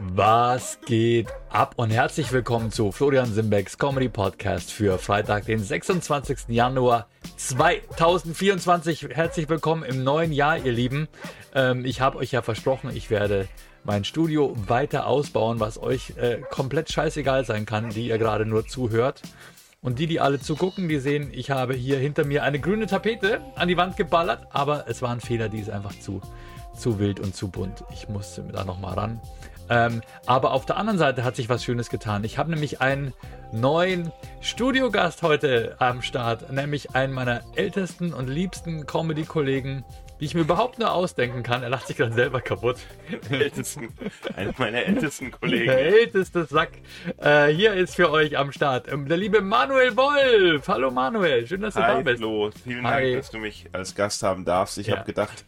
Was geht ab und herzlich willkommen zu Florian Simbecks Comedy Podcast für Freitag, den 26. Januar 2024. Herzlich willkommen im neuen Jahr, ihr Lieben. Ähm, ich habe euch ja versprochen, ich werde mein Studio weiter ausbauen, was euch äh, komplett scheißegal sein kann, die ihr gerade nur zuhört. Und die, die alle zugucken, die sehen, ich habe hier hinter mir eine grüne Tapete an die Wand geballert, aber es war ein Fehler, die ist einfach zu, zu wild und zu bunt. Ich musste da nochmal ran. Ähm, aber auf der anderen Seite hat sich was Schönes getan. Ich habe nämlich einen neuen Studiogast heute am Start, nämlich einen meiner ältesten und liebsten Comedy-Kollegen, die ich mir überhaupt nur ausdenken kann. Er lacht sich gerade selber kaputt. ältesten, einer meiner ältesten Kollegen. Der älteste Sack. Äh, hier ist für euch am Start ähm, der liebe Manuel Wolf. Hallo Manuel, schön, dass du Hi, da bist. Flo. Vielen Hi. Dank, dass du mich als Gast haben darfst. Ich Ja. habe gedacht,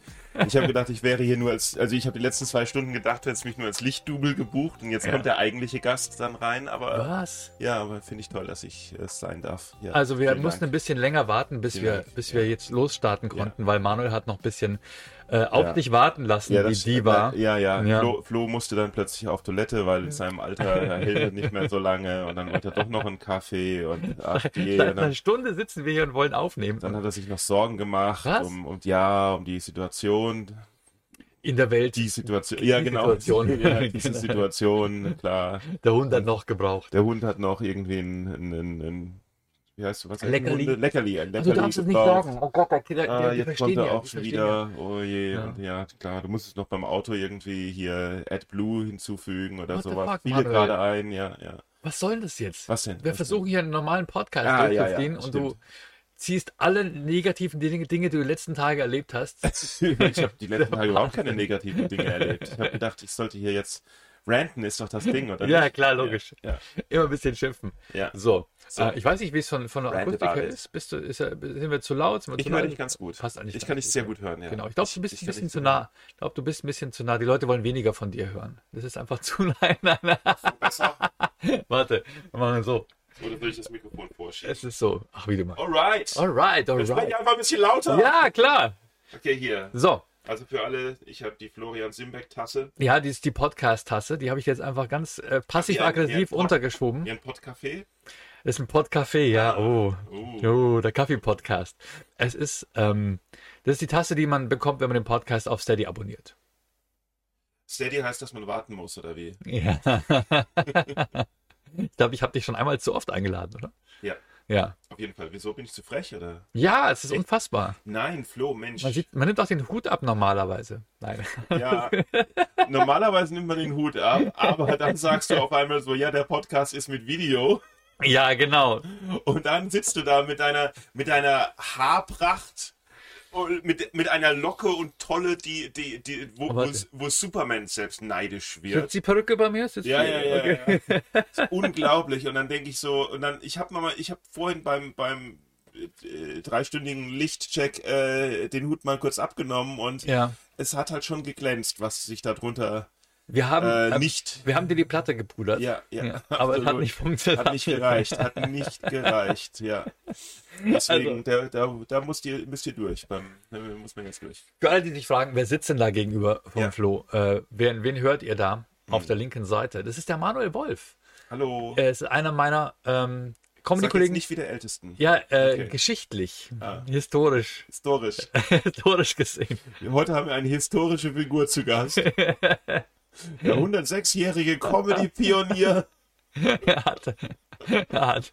ich habe gedacht, ich wäre hier nur als, also ich habe die letzten zwei Stunden gedacht, du hättest mich nur als Lichtdubel gebucht und jetzt Ja. kommt der eigentliche Gast dann rein, aber Was? ja, aber finde ich toll, dass ich es sein darf. Ja, Also wir mussten Dank. ein bisschen länger warten, bis Vielen wir, Dank. bis wir jetzt losstarten konnten, weil Manuel hat noch ein bisschen äh, auf Ja. dich warten lassen, ja, die das, Diva. Ja, ja. Ja. Flo, Flo musste dann plötzlich auf Toilette, weil in seinem Alter hält er nicht mehr so lange und dann wollte er doch noch einen Kaffee und ach je, Seit und einer dann, Stunde sitzen wir hier und wollen aufnehmen. dann hat er sich noch Sorgen gemacht Was? um, um ja, um die Situation, in der Welt. Die Situation, ja Die genau. Situation. Ja, diese Genau. Situation, klar. Der Hund hat noch gebraucht. Der Hund hat noch irgendwie ein, ein, ein, ein wie heißt du, was Leckerli. Hunde? Leckerli, ein Also Leckerli darfst du es nicht sagen. Oh Gott, der, der, Ah, die jetzt kommt er ja, auch schon wieder. Oh je, Ja. ja, klar, du musstest noch beim Auto irgendwie hier AdBlue hinzufügen oder What sowas. fuck, Viele gerade ein, ja, ja. Ja. Was soll denn das jetzt? Was denn? Wir Was versuchen hier einen normalen Podcast Ah, ja, durchzuziehen ja, und du ziehst alle negativen Dinge, Dinge, die du die letzten Tage erlebt hast. denn? ich habe die letzten Tage überhaupt keine negativen Dinge erlebt. Ich habe gedacht, ich sollte hier jetzt ranten, ist doch das Ding, oder ja, nicht? klar, logisch. Ja, Immer ein bisschen schimpfen. ja. So, So. Äh, ich weiß nicht, wie es von, von der Akustik her ist. Bist du, ist sind wir zu laut? Wir Ich zu höre dich ganz gut. Passt eigentlich Ich kann dich sehr gut hören, ja. Genau, ich glaube, du bist ich ein bisschen zu nah. Ich glaube, du bist ein bisschen zu nah. Die Leute wollen weniger von dir hören. Das ist einfach zu nah. Nein, nein. Besser? Warte, wir machen so. Oder will ich das Mikrofon vorschieben? Es ist so. Ach, wie du machst. Alright. Alright, spreche ich alright. einfach ein bisschen lauter. Ja, klar. Okay, hier. So. Also für alle, ich habe die Florian Simbeck-Tasse, Ja, die ist die Podcast-Tasse. Die habe ich jetzt einfach ganz äh, passiv-aggressiv untergeschoben. ihren Pottcafé. Ist ein Podcafé, ja. Oh. Uh. Oh, der Kaffee-Podcast. Es ist, ähm, das ist die Tasse, die man bekommt, wenn man den Podcast auf Steady abonniert. Steady heißt, dass man warten muss, oder wie? Ja. ich glaube, ich habe dich schon einmal zu oft eingeladen, oder? Ja, Ja. auf jeden Fall. Wieso bin ich zu frech, oder? Ja, es ist unfassbar. Nein, Flo, Mensch. Man, sieht, man nimmt auch den Hut ab normalerweise. Nein. Ja, normalerweise nimmt man den Hut ab, aber dann sagst du auf einmal so, ja, der Podcast ist mit Video. Ja, genau. Und dann sitzt du da mit deiner, mit deiner Haarpracht, und mit, mit einer Locke und Tolle, die, die, die, wo, wo, wo Superman selbst neidisch wird. Sitzt die Perücke bei mir? Sitzt Ja, ja, ja, Okay. ja. Ist unglaublich. Und dann denke ich so, und dann, ich habe mal, ich habe vorhin beim, beim äh, dreistündigen Lichtcheck äh, den Hut mal kurz abgenommen und Ja. es hat halt schon geglänzt, was sich darunter Wir haben, äh, äh, nicht. wir haben dir die Platte gepudert. Ja, ja. Ja, aber es hat nicht funktioniert. Hat nicht gereicht, hat nicht gereicht, ja. Deswegen, da, da, da müsst ihr, müsst ihr durch, beim, da muss man jetzt durch. Für alle, die sich fragen, wer sitzt denn da gegenüber vom Ja. Flo? Äh, wen, wen hört ihr da auf der linken Seite? Das ist der Manuel Wolf. Hallo. Er ist einer meiner ähm, jetzt Comedy-Kollegen. nicht wie der Ältesten. Ja, äh, Okay. geschichtlich, Ah. historisch, Historisch. historisch gesehen. Heute haben wir eine historische Figur zu Gast. Der 106-jährige Comedy-Pionier. er hat, er hat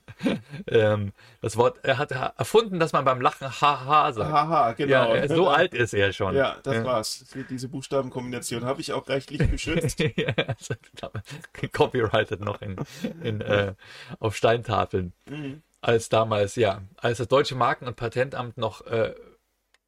ähm, das Wort, er hat erfunden, dass man beim Lachen haha sagt. Haha, genau. Ja, so alt ist er schon. Ja, das ja. war's. Diese Buchstabenkombination habe ich auch rechtlich geschützt. ja, also, copyrighted noch in, in, äh, auf Steintafeln. Mhm. Als damals, ja, als das Deutsche Marken- und Patentamt noch äh,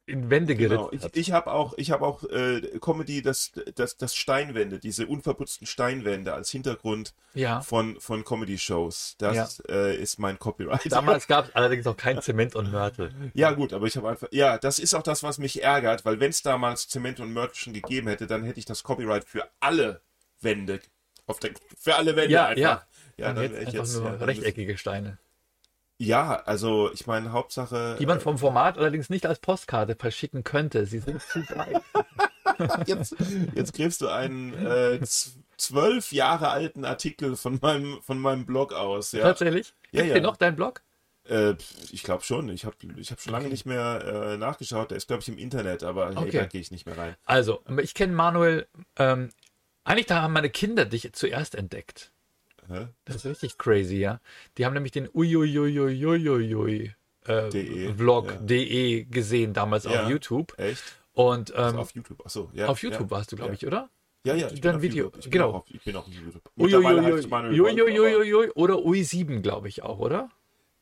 in Wände Genau. geritzt Ich, hat. ich habe auch, ich habe auch äh, Comedy, das, das, das Steinwände, diese unverputzten Steinwände als Hintergrund ja. von, von Comedy-Shows. Das äh, ist mein Copyright. Damals gab es allerdings noch kein Zement und Mörtel. Ja, gut, aber ich habe einfach. Ja, das ist auch das, was mich ärgert, weil wenn es damals Zement und Mörtel schon gegeben hätte, dann hätte ich das Copyright für alle Wände. Auf der, für alle Wände Ja, einfach. ja. Ja, Und dann jetzt ich einfach jetzt. nur ja, rechteckige Steine. Ja, also ich meine, Hauptsache. Die man vom Format allerdings nicht als Postkarte verschicken könnte. Sie sind zu breit. jetzt, jetzt gräbst du einen äh, zwölf Jahre alten Artikel von meinem, von meinem Blog aus. Ja. Tatsächlich? Ja, Gibt's ja. noch deinen Blog? Äh, ich glaube schon. Ich habe ich hab schon lange Okay. nicht mehr äh, nachgeschaut. Der ist, glaube ich, im Internet, aber hey, Okay. da gehe ich nicht mehr rein. Also, ich kenne Manuel, ähm, eigentlich da haben meine Kinder dich zuerst entdeckt. Hä? Das ist richtig crazy, ja. Die haben nämlich den Uiuiuiuiuiui äh, DE, Vlog ja. DE gesehen damals Ja. auf YouTube. Echt? Und ähm, Also auf, auf YouTube. Achso, ja. YouTube warst du, glaube ich, oder? Ja, ja. Ich bin auf Video, YouTube. Ich bin genau. Auch auf, ich bin auch auf YouTube. Mittlerweile heißt es Manuel Wolf, aber- Uiuiuiui oder Ui7, glaube ich auch, oder?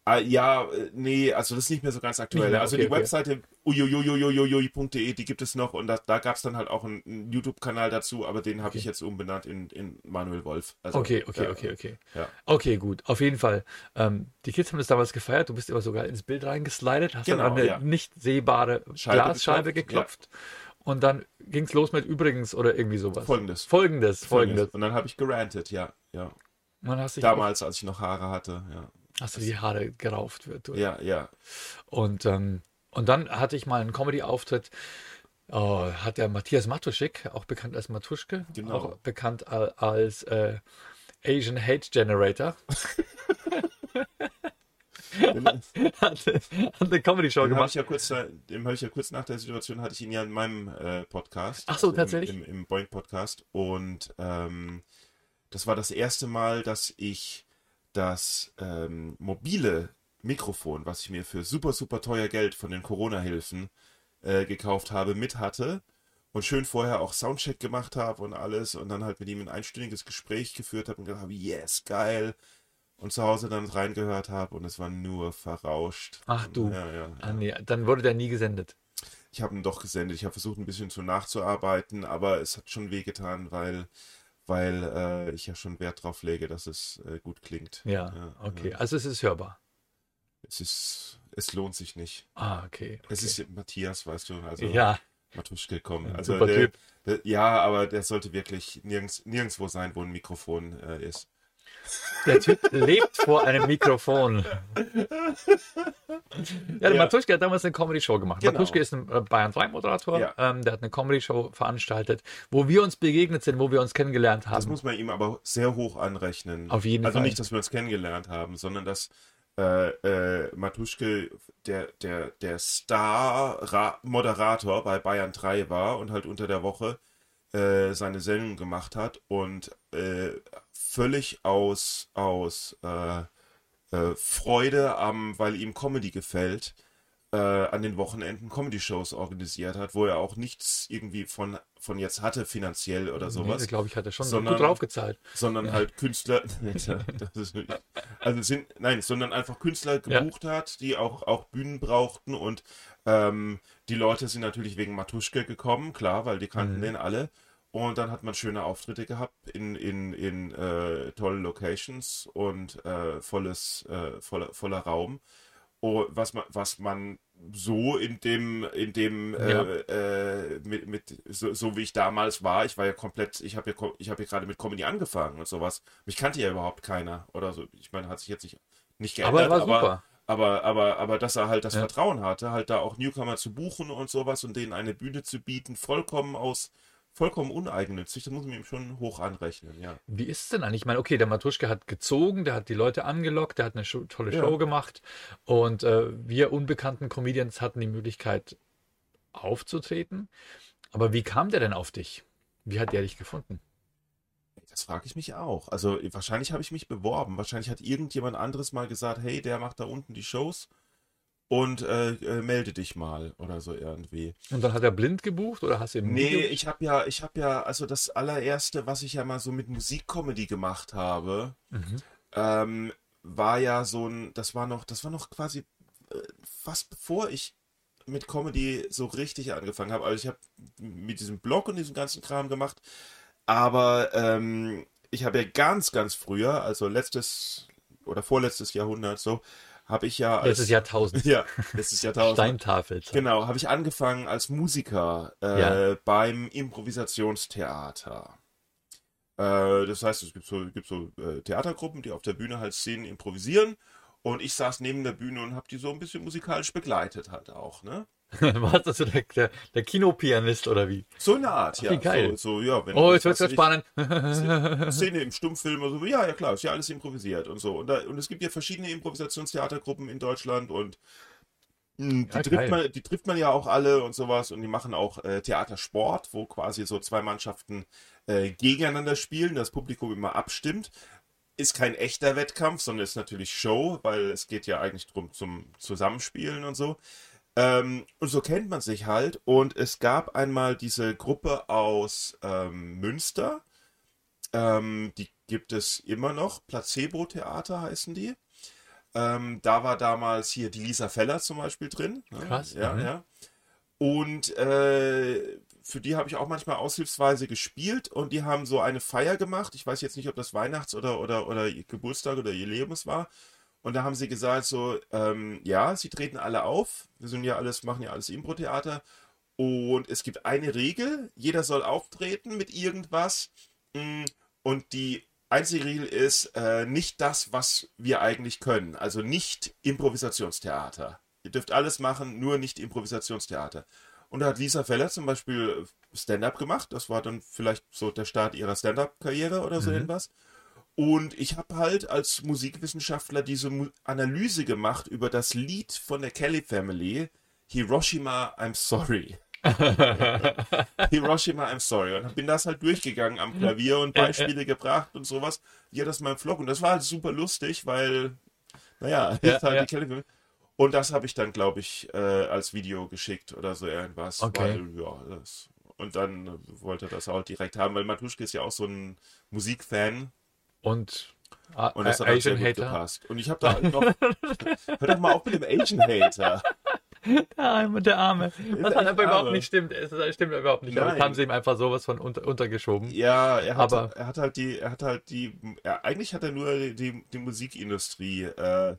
Ah, ja, äh, nee, also das ist nicht mehr so ganz aktuell. Nicht mehr, also okay, die okay. Webseite uiuiuiuiui.de, die gibt es noch und da, da gab es dann halt auch einen, einen YouTube-Kanal dazu, aber den habe Okay. ich jetzt umbenannt in, in Manuel Wolf. Also, Okay, okay, ja, okay, okay. Ja. Okay, gut. Auf jeden Fall. Ähm, die Kids haben das damals gefeiert. Du bist immer sogar ins Bild reingeslidet, hast dann Genau, an eine ja. nicht sehbare Scheibe Glasscheibe geklopft, geklopft. Und dann ging es los mit übrigens oder irgendwie sowas. Folgendes. Folgendes, folgendes. Und dann habe ich gerantet, ja, ja. Dann hast, dich Damals, als ich noch Haare hatte, ja. Hast du die Haare gerauft. Wird, Ja, ja. Und, ähm, und dann hatte ich mal einen Comedy-Auftritt. Oh, hat der Matthias Matuschik, auch bekannt als Matuschke, Genau. auch bekannt al- als äh, Asian Hate Generator, hat, hat eine Comedy-Show gemacht. ich ja kurz, dem habe ich ja kurz nach der Situation hatte ich ihn ja in meinem äh, Podcast. Ach so, im- tatsächlich? Im, im Boing Podcast und ähm, das war das erste Mal, dass ich das ähm, mobile Mikrofon, was ich mir für super super teuer Geld von den Corona-Hilfen äh, gekauft habe, mit hatte und schön vorher auch Soundcheck gemacht habe und alles und dann halt mit ihm ein einstündiges Gespräch geführt habe und gedacht habe, yes, geil. Und zu Hause dann reingehört habe und es war nur verrauscht. Ach du. Ja, ja, ja. Ah, nee, dann wurde der nie gesendet. Ich habe ihn doch gesendet. Ich habe versucht, ein bisschen zu nachzuarbeiten, aber es hat schon wehgetan, weil, weil äh, ich ja schon Wert drauf lege, dass es äh, gut klingt. Ja, Ja, okay. ja. Also es ist hörbar. Es ist, es lohnt sich nicht. Ah, okay. okay. Es ist Matthias, weißt du, also ja, Matuschke kommen. Also super der, Typ. der, ja, aber der sollte wirklich nirgends, nirgendwo sein, wo ein Mikrofon äh, ist. Der Typ lebt vor einem Mikrofon. Ja, der Ja. Matuschke hat damals eine Comedy-Show gemacht. Genau. Matuschke ist ein äh, Bayern 3-Moderator. Ja. Ähm, der hat eine Comedy-Show veranstaltet, wo wir uns begegnet sind, wo wir uns kennengelernt haben. Das muss man ihm aber sehr hoch anrechnen. Auf jeden also Fall. nicht, dass wir uns kennengelernt haben, sondern dass äh, äh, Matuschke der, der, der Star-Moderator bei Bayern 3 war und halt unter der Woche äh, seine Sendung gemacht hat und äh, völlig aus, aus äh, äh, Freude am, weil ihm Comedy gefällt, äh, an den Wochenenden Comedy-Shows organisiert hat, wo er auch nichts irgendwie von, von jetzt hatte finanziell oder sowas Nee, glaube ich, hat er schon Sondern- gut draufgezahlt. sondern halt Künstler, ist, also sind, nein, sondern einfach Künstler gebucht hat, die auch, auch Bühnen brauchten und ähm, die Leute sind natürlich wegen Matuschke gekommen, klar, weil die kannten Mhm. den alle. Und dann hat man schöne Auftritte gehabt in, in, in äh, tollen Locations und äh, volles, äh, voller, voller Raum. Oh, was man, was man so in dem, in dem, Ja. äh, äh, mit, mit so, so wie ich damals war, ich war ja komplett, ich habe ja, ich habe ja gerade mit Comedy angefangen und sowas. Mich kannte ja überhaupt keiner oder so. Ich meine, hat sich jetzt nicht, nicht Aber geändert, er war super. aber, aber, aber dass er halt das Ja. Vertrauen hatte, halt da auch Newcomer zu buchen und sowas und denen eine Bühne zu bieten, vollkommen aus, vollkommen uneigennützig, das muss man ihm schon hoch anrechnen, ja. Wie ist es denn eigentlich? Ich meine, okay, der Matuschke hat gezogen, der hat die Leute angelockt, der hat eine Show, tolle Ja. Show gemacht und äh, wir unbekannten Comedians hatten die Möglichkeit aufzutreten. Aber wie kam der denn auf dich? Wie hat der dich gefunden? Das frage ich mich auch. Also wahrscheinlich habe ich mich beworben. Wahrscheinlich hat irgendjemand anderes mal gesagt, hey, der macht da unten die Shows und äh, äh, melde dich mal oder so irgendwie. Und dann hat er blind gebucht oder hast du im Nee, Video- ich habe ja, ich habe ja, also das allererste, was ich ja mal so mit Musikcomedy gemacht habe, Mhm. ähm, war ja so ein, das war noch, das war noch quasi äh, fast bevor ich mit Comedy so richtig angefangen habe. Also ich habe mit diesem Blog und diesem ganzen Kram gemacht, aber ähm, ich habe ja ganz, ganz früher, also letztes oder vorletztes Jahrhundert so, habe ich ja als, Letztes Jahrtausend. ja, letztes Jahrtausend, Steintafel. Genau, habe ich angefangen als Musiker äh, Ja. beim Improvisationstheater. Äh, das heißt, es gibt so, gibt so äh, Theatergruppen, die auf der Bühne halt Szenen improvisieren. Und ich saß neben der Bühne und habe die so ein bisschen musikalisch begleitet halt auch, ne? Was ist so der, der, der Kinopianist oder wie? So eine Art, ja. Wie geil. So, so, ja wenn, Oh, jetzt wird's ganz spannend. Szene im Stummfilm oder so. Ja, ja, klar, ist ja alles improvisiert und so. Und, da, und es gibt ja verschiedene Improvisationstheatergruppen in Deutschland und mh, die, Ja, trifft man, die trifft man ja auch alle und sowas und die machen auch äh, Theatersport, wo quasi so zwei Mannschaften äh, gegeneinander spielen, das Publikum immer abstimmt. Ist kein echter Wettkampf, sondern ist natürlich Show, weil es geht ja eigentlich drum zum Zusammenspielen und so. Ähm, und so kennt man sich halt. Und es gab einmal diese Gruppe aus ähm, Münster. Ähm, die gibt es immer noch. Placebo-Theater heißen die. Ähm, da war damals hier die Lisa Feller zum Beispiel drin. ne? Krass, Ja, mhm. ja. Und äh, für die habe ich auch manchmal aushilfsweise gespielt und die haben so eine Feier gemacht. Ich weiß jetzt nicht, ob das Weihnachts- oder, oder, oder ihr Geburtstag oder ihr Lebens war. Und da haben sie gesagt, so, ähm, ja, sie treten alle auf. Wir sind ja alles, machen ja alles Impro-Theater. Und es gibt eine Regel, jeder soll auftreten mit irgendwas. Mm, Und die einzige Regel ist äh, nicht das, was wir eigentlich können. Also nicht Improvisationstheater. Ihr dürft alles machen, nur nicht Improvisationstheater. Und da hat Lisa Feller zum Beispiel Stand-up gemacht. Das war dann vielleicht so der Start ihrer Stand-up-Karriere oder so Mhm. irgendwas. Und ich habe halt als Musikwissenschaftler diese Mu Analyse gemacht über das Lied von der Kelly Family, Hiroshima, I'm Sorry. Hiroshima, I'm sorry. Und bin das halt durchgegangen am Klavier und Beispiele gebracht und sowas. Ja, das ist mein Vlog. Und das war halt super lustig, weil, naja, Ja, halt ja. die Kelly Family. Und das habe ich dann, glaube ich, äh, als Video geschickt oder so irgendwas. Okay. Weil, ja, das. Und dann wollte er das auch direkt haben, weil Matuschke ist ja auch so ein Musikfan. Und, ah, Und das äh, hat dann sehr Asian gut Hater. gepasst. Und ich habe da noch. hör doch mal auf mit dem Asian Hater. Der Arme, der Arme. Was echt halt aber überhaupt nicht stimmt. Es stimmt überhaupt nicht. Aber Nein. das haben sie ihm einfach sowas von unter, untergeschoben. Ja, er hat, Aber- er hat halt die, er hat halt die, er, eigentlich hat er nur die, die Musikindustrie äh,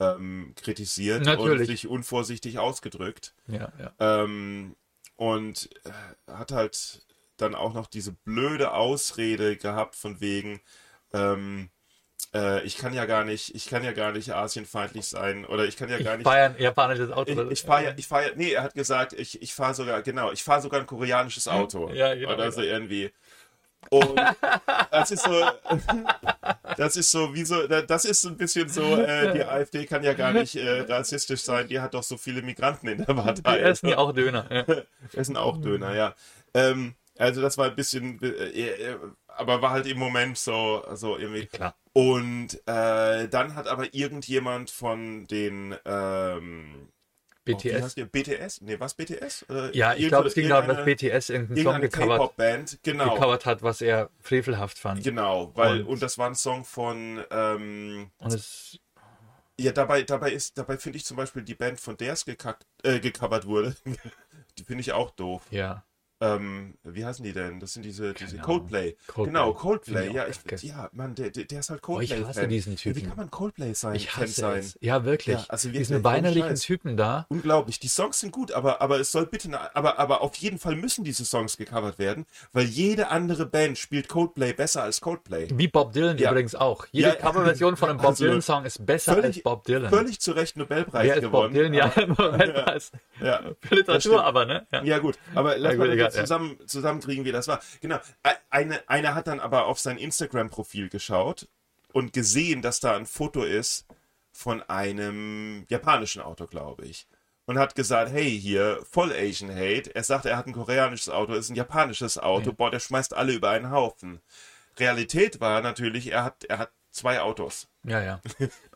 ähm, kritisiert Natürlich. und sich unvorsichtig ausgedrückt. Ja, ja. Ähm, und äh, hat halt dann auch noch diese blöde Ausrede gehabt von wegen, ähm, äh, ich kann ja gar nicht, ich kann ja gar nicht asienfeindlich sein oder ich kann ja gar Ich nicht. ein japanisches Auto. Ich, ich fahre ja, ich fahre nee, er hat gesagt, ich, ich fahre sogar, genau, ich fahre sogar ein koreanisches Auto. Ja, genau, Oder so irgendwie. Und das ist so, das ist so, wie so, das ist so ein bisschen so, äh, die AfD kann ja gar nicht äh, rassistisch sein, die hat doch so viele Migranten in der Die Partei. essen ja auch Döner. Ja. Essen auch Döner, ja. Ähm, also das war ein bisschen, äh, äh, aber war halt im Moment so, so irgendwie. Klar. Und äh, dann hat aber irgendjemand von den ähm, Oh, BTS. die? BTS? Nee, was BTS? Äh, Ja, ich glaube, es ging darum, dass BTS irgendeinen Song gecovert, K-Pop-Band, genau. gecovert hat, was er frevelhaft fand. Genau, weil, Und- und, das war ein Song von, ähm, Und es, ja, dabei, dabei ist, dabei finde ich zum Beispiel die Band, von der es gekackt, äh, gecovert wurde, die finde ich auch doof. ja. Ähm, wie heißen die denn? Das sind diese, diese Ahnung. Coldplay. Coldplay. Genau, Coldplay. Ja, ich, ja, Mann, der, der, ist halt Oh, ich Coldplay. hasse diesen Typen. wie kann man Coldplay sein? Ich hasse sein? es. Ja, wirklich. Ja, also Diesen wirklich, weinerlichen. Typen da. Unglaublich. Die Songs sind gut, aber, aber es soll bitte, aber, aber auf jeden Fall müssen diese Songs gecovert werden, weil jede andere Band spielt Coldplay besser als Coldplay. Wie Bob Dylan Ja. übrigens auch. Jede Ja, Coverversion von einem Bob also, Dylan-Song ist besser völlig- als Bob Dylan. Völlig zu Recht Nobelpreis Wer ist Bob gewonnen. Dylan? Ja, Nobelpreis. Ja. Für Literatur aber, ne? Ja. Gut, aber lass mal egal, ja. zusammen, zusammenkriegen, wie das war. Genau, eine, einer hat dann aber auf sein Instagram-Profil geschaut und gesehen, dass da ein Foto ist von einem japanischen Auto, glaube ich. Und hat gesagt, hey, hier, voll Asian Hate. Er sagt, er hat ein koreanisches Auto, ist ein japanisches Auto. Ja. Boah, der schmeißt alle über einen Haufen. Realität war natürlich, er hat, er hat zwei Autos. Ja, ja.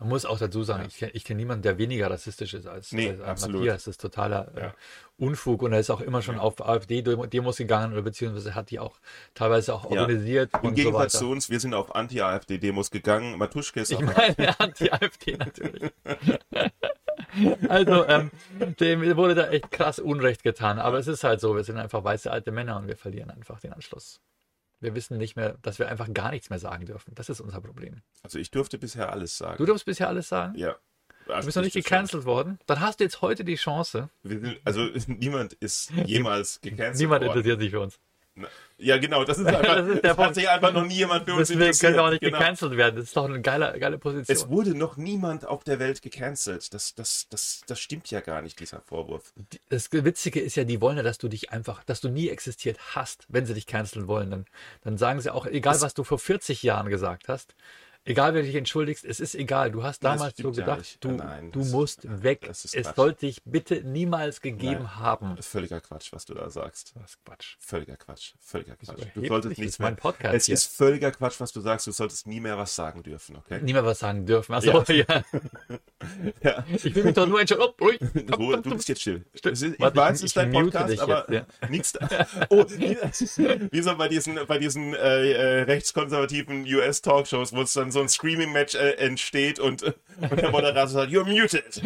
Man muss auch dazu sagen, ich kenne kenn niemanden, der weniger rassistisch ist als, Nee, als absolut. Matthias. Das ist totaler äh, Ja. Unfug und er ist auch immer schon auf AfD-Demos gegangen oder beziehungsweise hat die auch teilweise auch organisiert Im so Gegensatz weiter. zu uns, wir sind auf Anti-AfD-Demos gegangen. Matuschke ist Ich auf meine Anti-AfD natürlich. also, ähm, dem wurde da echt krass Unrecht getan. Aber es ist halt so, wir sind einfach weiße alte Männer und wir verlieren einfach den Anschluss. Wir wissen nicht mehr, dass wir einfach gar nichts mehr sagen dürfen. Das ist unser Problem. Also ich durfte bisher alles sagen. Du darfst bisher alles sagen. Ja. Du bist noch nicht gecancelt worden. Dann hast du jetzt heute die Chance. Also niemand ist jemals gecancelt Niemand worden. interessiert sich für uns. Ja, genau, das ist einfach, Das ist der es hat sich einfach noch nie jemand für uns Deswegen können wir auch nicht genau. gecancelt werden. Das ist doch eine geile, geile Position. Es wurde noch niemand auf der Welt gecancelt. Das, das, das, das stimmt ja gar nicht, dieser Vorwurf. das Witzige ist ja, die wollen ja, dass du dich einfach, dass du nie existiert hast, wenn sie dich canceln wollen. Dann, dann sagen sie auch, egal Das- was du vor 40 Jahren gesagt hast, egal wer dich entschuldigst, es ist egal. Du hast damals so ja gedacht, nicht. du, Nein, du musst weg. ist Es Quatsch. sollte dich bitte niemals gegeben Nein. haben. Das ist völliger Quatsch, was du da sagst. Das ist Quatsch. Völliger Quatsch. Völliger Quatsch. Du solltest nichts mehr. Es hier. ist völliger Quatsch, was du sagst. Du solltest nie mehr was sagen dürfen, okay? Nie mehr was sagen dürfen. Achso, ja. Ja. Ich will mich doch nur entscheiden. Oh, ruhig. Ruhe, du bist jetzt still. Stimmt. Es ich Warte, weiß, es ist dein Podcast, aber jetzt, nichts. Oh, wie, wie so bei diesen, bei diesen äh, äh, rechtskonservativen US-Talkshows, wo es dann so ein Screaming-Match äh, entsteht und, und der Moderator sagt, you're muted.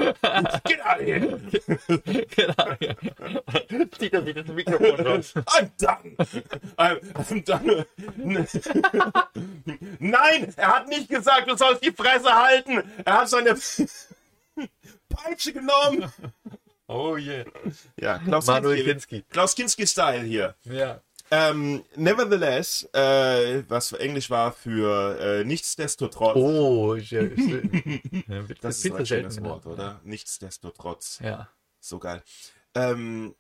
Get out of here. genau. ja. Zieht er sich das Mikrofon raus. I'm done. I'm, I'm done. Nein, er hat nicht gesagt, du sollst die Fresse halten. Er hat seine Peitsche genommen. Oh yeah. Ja, Klaus Manuel Kinski. Kinski. Klaus Kinski-Style hier. Ja. Ähm, nevertheless, äh, was Englisch war für äh, nichtsdestotrotz. Oh, schön. schön. Ja, wird das ist ein schönes Wort, genannt. oder? Nichtsdestotrotz. Ja. So geil. Ähm,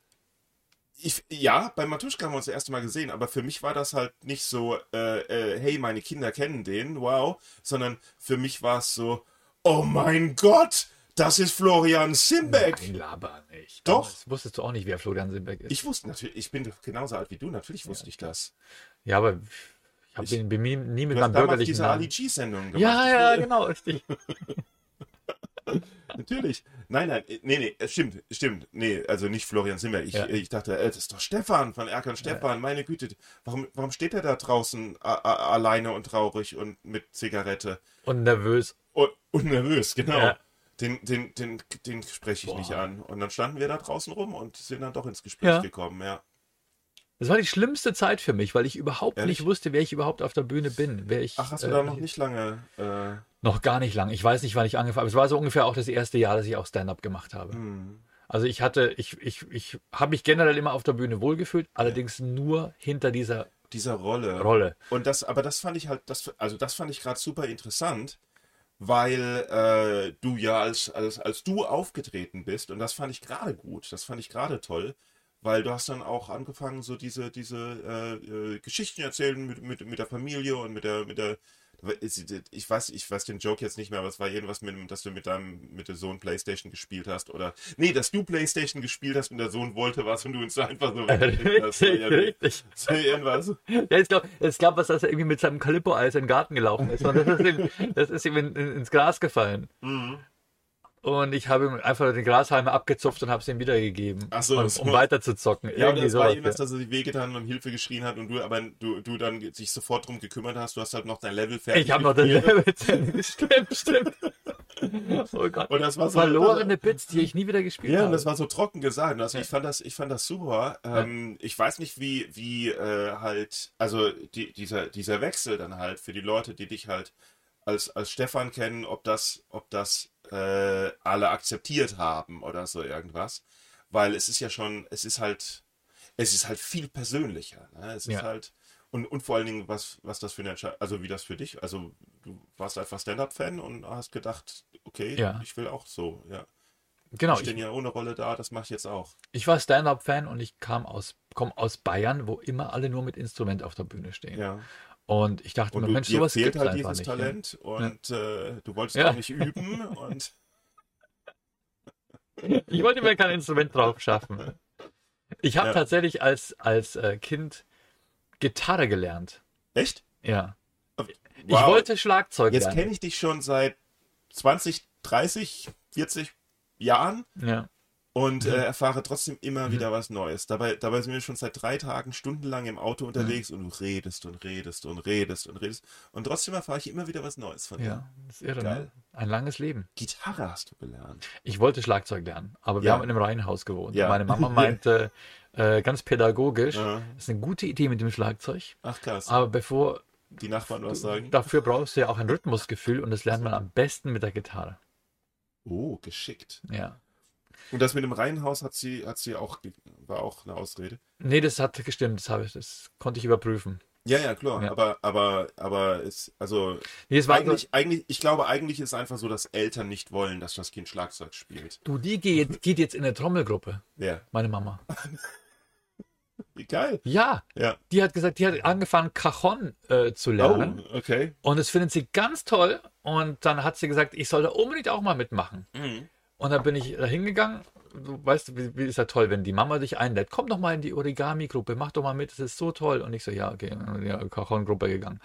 ich, ja, bei Matuschka haben wir uns das erste Mal gesehen, aber für mich war das halt nicht so, äh, äh, hey, meine Kinder kennen den, wow, sondern für mich war es so, oh mein Gott, das ist Florian Simbeck. Nein, laber nicht. Doch. Das wusstest du auch nicht, wer Florian Simbeck ist. Ich wusste natürlich, ich bin doch genauso alt wie du, natürlich wusste ich das. ja, aber ich habe bin nie mit Du meinem bürgerlichen diese Namen. Ali G-Sendung gemacht. Ja, ja, genau, richtig. Natürlich. Nein, nein, nee, nee, es stimmt, stimmt. Nee, also nicht Florian Simmer. Ich, Ja. ich dachte, äh, das ist doch Stefan von Erkan Stefan, meine Güte. Warum, warum steht er da draußen alleine und traurig und mit Zigarette? Und nervös. Und, und nervös, genau. Ja. Den, den, den, den spreche ich Boah. nicht an. Und dann standen wir da draußen rum und sind dann doch ins Gespräch Ja. gekommen, ja. Das war die schlimmste Zeit für mich, weil ich überhaupt Ehrlich? nicht wusste, wer ich überhaupt auf der Bühne bin. Wer ich, Ach, hast du äh, da noch nicht lange. Äh, Noch gar nicht lang. Ich weiß nicht, wann ich angefangen habe. Es war so ungefähr auch das erste Jahr, dass ich auch Stand-up gemacht habe. hm. Also ich hatte, ich, ich, ich habe mich generell immer auf der Bühne wohlgefühlt, allerdings nur hinter dieser dieser Rolle. Rolle. Und das, aber das fand ich halt, das, also das fand ich gerade super interessant, weil äh, du ja als, als, als du aufgetreten bist und das fand ich gerade gut, das fand ich gerade toll, weil du hast dann auch angefangen, so diese, diese äh, äh, Geschichten erzählen mit, mit, mit der Familie und mit der, mit der, ich weiß, ich weiß den Joke jetzt nicht mehr, aber es war irgendwas mit, dem- dass du mit deinem, mit dem Sohn Playstation gespielt hast oder, nee, dass du Playstation gespielt hast und der Sohn wollte was und du uns einfach so hast. Richtig, so irgendwas. Ja, ich glaube, ich glaub, was das irgendwie mit seinem Calippo-Eis in den Garten gelaufen ist. Und das ist ihm, das ist ihm in, in, ins Gras gefallen. Mhm. Und ich habe ihm einfach den Grashalme abgezupft und habe es ihm wiedergegeben, Ach so, um, so. um weiter zu zocken. Ja, und Irgendwie das war sowas, irgendwas, ja. dass er sich wehgetan und um Hilfe geschrien hat und du aber du, du dann sich sofort drum gekümmert hast. Du hast halt noch dein Level fertig. Ich habe noch gespielt. Level. stimmt, stimmt. Oh Gott. Und das war so Verlorene Bits, die ich nie wieder gespielt Ja, und habe. das war so trocken gesagt. Also ich fand das, ich fand das super. Ähm, ich weiß nicht, wie, wie äh, halt, also die, dieser, dieser Wechsel dann halt für die Leute, die dich halt als, als Stefan kennen, ob das, ob das äh, alle akzeptiert haben oder so irgendwas. Weil es ist ja schon, es ist halt, es ist halt viel persönlicher. Ne? Es ist Ja. halt, und, und vor allen Dingen, was, was das für eine Entscheidung, also wie das für dich, also du warst einfach Stand-Up-Fan und hast gedacht, okay, Ja. ich will auch so, ja. Genau, ich stehe ja ohne Rolle da, das mache ich jetzt auch. ich war Stand-Up-Fan und ich kam aus, komme aus Bayern, wo immer alle nur mit Instrument auf der Bühne stehen. Ja. Und ich dachte Und mir, du, Mensch, dir sowas fehlt halt dieses nicht. ja. Talent und äh, du wolltest Ja. auch nicht üben und Ich wollte mir kein Instrument drauf schaffen. Ich habe Ja. tatsächlich als, als äh, Kind Gitarre gelernt. echt? Ja. Wow. Ich wollte Schlagzeug Jetzt kenne ich dich schon seit 20, 30, 40 Jahren Ja. Und Mhm. äh, erfahre trotzdem immer wieder was Neues. Dabei, dabei sind wir schon seit drei Tagen stundenlang im Auto Mhm. unterwegs und du redest und redest und redest und redest und trotzdem erfahre ich immer wieder was Neues von dir. Ja, das ist irre, Geil. ne? Ein langes Leben. Gitarre hast du gelernt. Ich wollte Schlagzeug lernen, aber wir Ja. haben in einem Reihenhaus gewohnt. Ja. Meine Mama meinte, äh, ganz pädagogisch, Ja. das ist eine gute Idee mit dem Schlagzeug, Ach krass. aber bevor, Die Nachbarn was sagen. dafür brauchst du ja auch ein Rhythmusgefühl und das lernt man am besten mit der Gitarre. Oh, geschickt. Ja. Und das mit dem Reihenhaus hat sie, hat sie auch, war auch eine Ausrede. Nee, das hat gestimmt, das, habe ich, das konnte ich überprüfen. Ja, ja, klar. Ja. Aber, aber, aber es, also Nee, es eigentlich, eigentlich, ich glaube, eigentlich ist einfach so, dass Eltern nicht wollen, dass das Kind Schlagzeug spielt. du, die geht, geht jetzt in eine Trommelgruppe, Ja. meine Mama. Wie geil. Ja, Ja. die hat gesagt, die hat angefangen, Cajon äh, zu lernen. Oh, okay. Und das findet sie ganz toll. Und dann hat sie gesagt, ich soll da unbedingt auch mal mitmachen. Mhm. Und dann bin ich da hingegangen. Du weißt, wie, wie ist ja toll, wenn die Mama dich einlädt. Komm doch mal in die Origami-Gruppe, mach doch mal mit, das ist so toll. Und ich so, ja, okay, in die Cajon-Gruppe gegangen.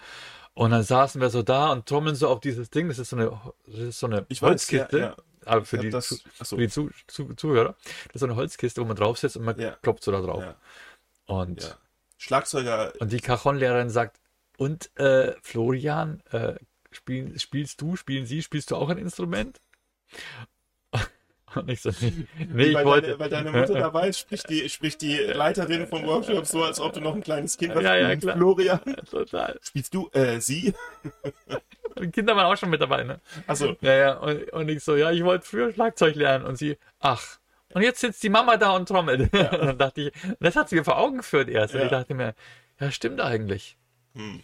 Und dann saßen wir so da und trommeln so auf dieses Ding. Das ist so eine, das ist so eine Ich weiß, Holzkiste. ja, ja. Aber für die, das- achso. für die Zu, Zu, Zuhörer. Das ist so eine Holzkiste, wo man drauf sitzt und man Ja. klopft so da drauf. Und. Schlagzeuger, und die Cajon-Lehrerin sagt, und äh, Florian, äh, spiel, spielst du, spielen Sie, spielst du auch ein Instrument? Und ich so, nee, weil, wollte. deine, weil deine Mutter dabei ist, spricht die, spricht die Leiterin vom Workshop so, als ob du noch ein kleines Kind warst. Ja, ja, Und klar. Florian, Total. spielst du, äh, sie? Und Kinder waren auch schon mit dabei, ne? Also, Ja, ja, und, und ich so, ja, ich wollte früher Schlagzeug lernen. Und sie, ach. Und jetzt sitzt die Mama da und trommelt. Und dann dachte ich, das hat sie mir vor Augen geführt erst. Und Ja. ich dachte mir, ja, stimmt eigentlich. hm.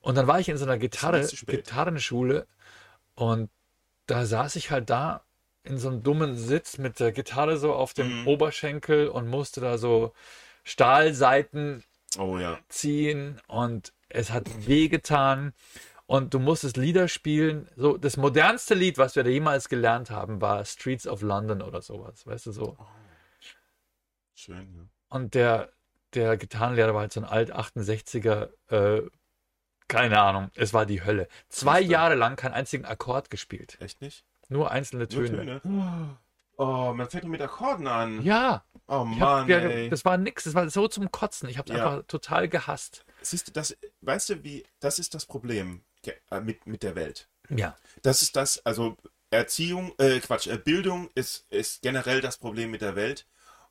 Und dann war ich in so einer Gitarre. Gitarrenschule und da saß ich halt da in so einem dummen Sitz mit der Gitarre so auf dem Mhm. Oberschenkel und musste da so Stahlseiten oh ja. ziehen und es hat wehgetan und du musstest Lieder spielen. So das modernste Lied, was wir da jemals gelernt haben, war Streets of London oder sowas, weißt du so. Schön, ja. Und der der Gitarrenlehrer war halt so ein alt 68er äh, keine Ahnung, es war die Hölle. Zwei. Jahre lang keinen einzigen Akkord gespielt, Echt nicht? Nur einzelne Nur Töne. Töne. Oh, man fängt mit Akkorden an. Ja, Oh ich hab, Mann, ja, ey. das war nix, das war so zum Kotzen. Ich habe es Ja. einfach total gehasst. Siehst du, das, weißt du, wie, das ist das Problem äh, mit, mit der Welt. Ja, Das ist das, also Erziehung, äh, Quatsch, äh, Bildung ist, ist generell das Problem mit der Welt.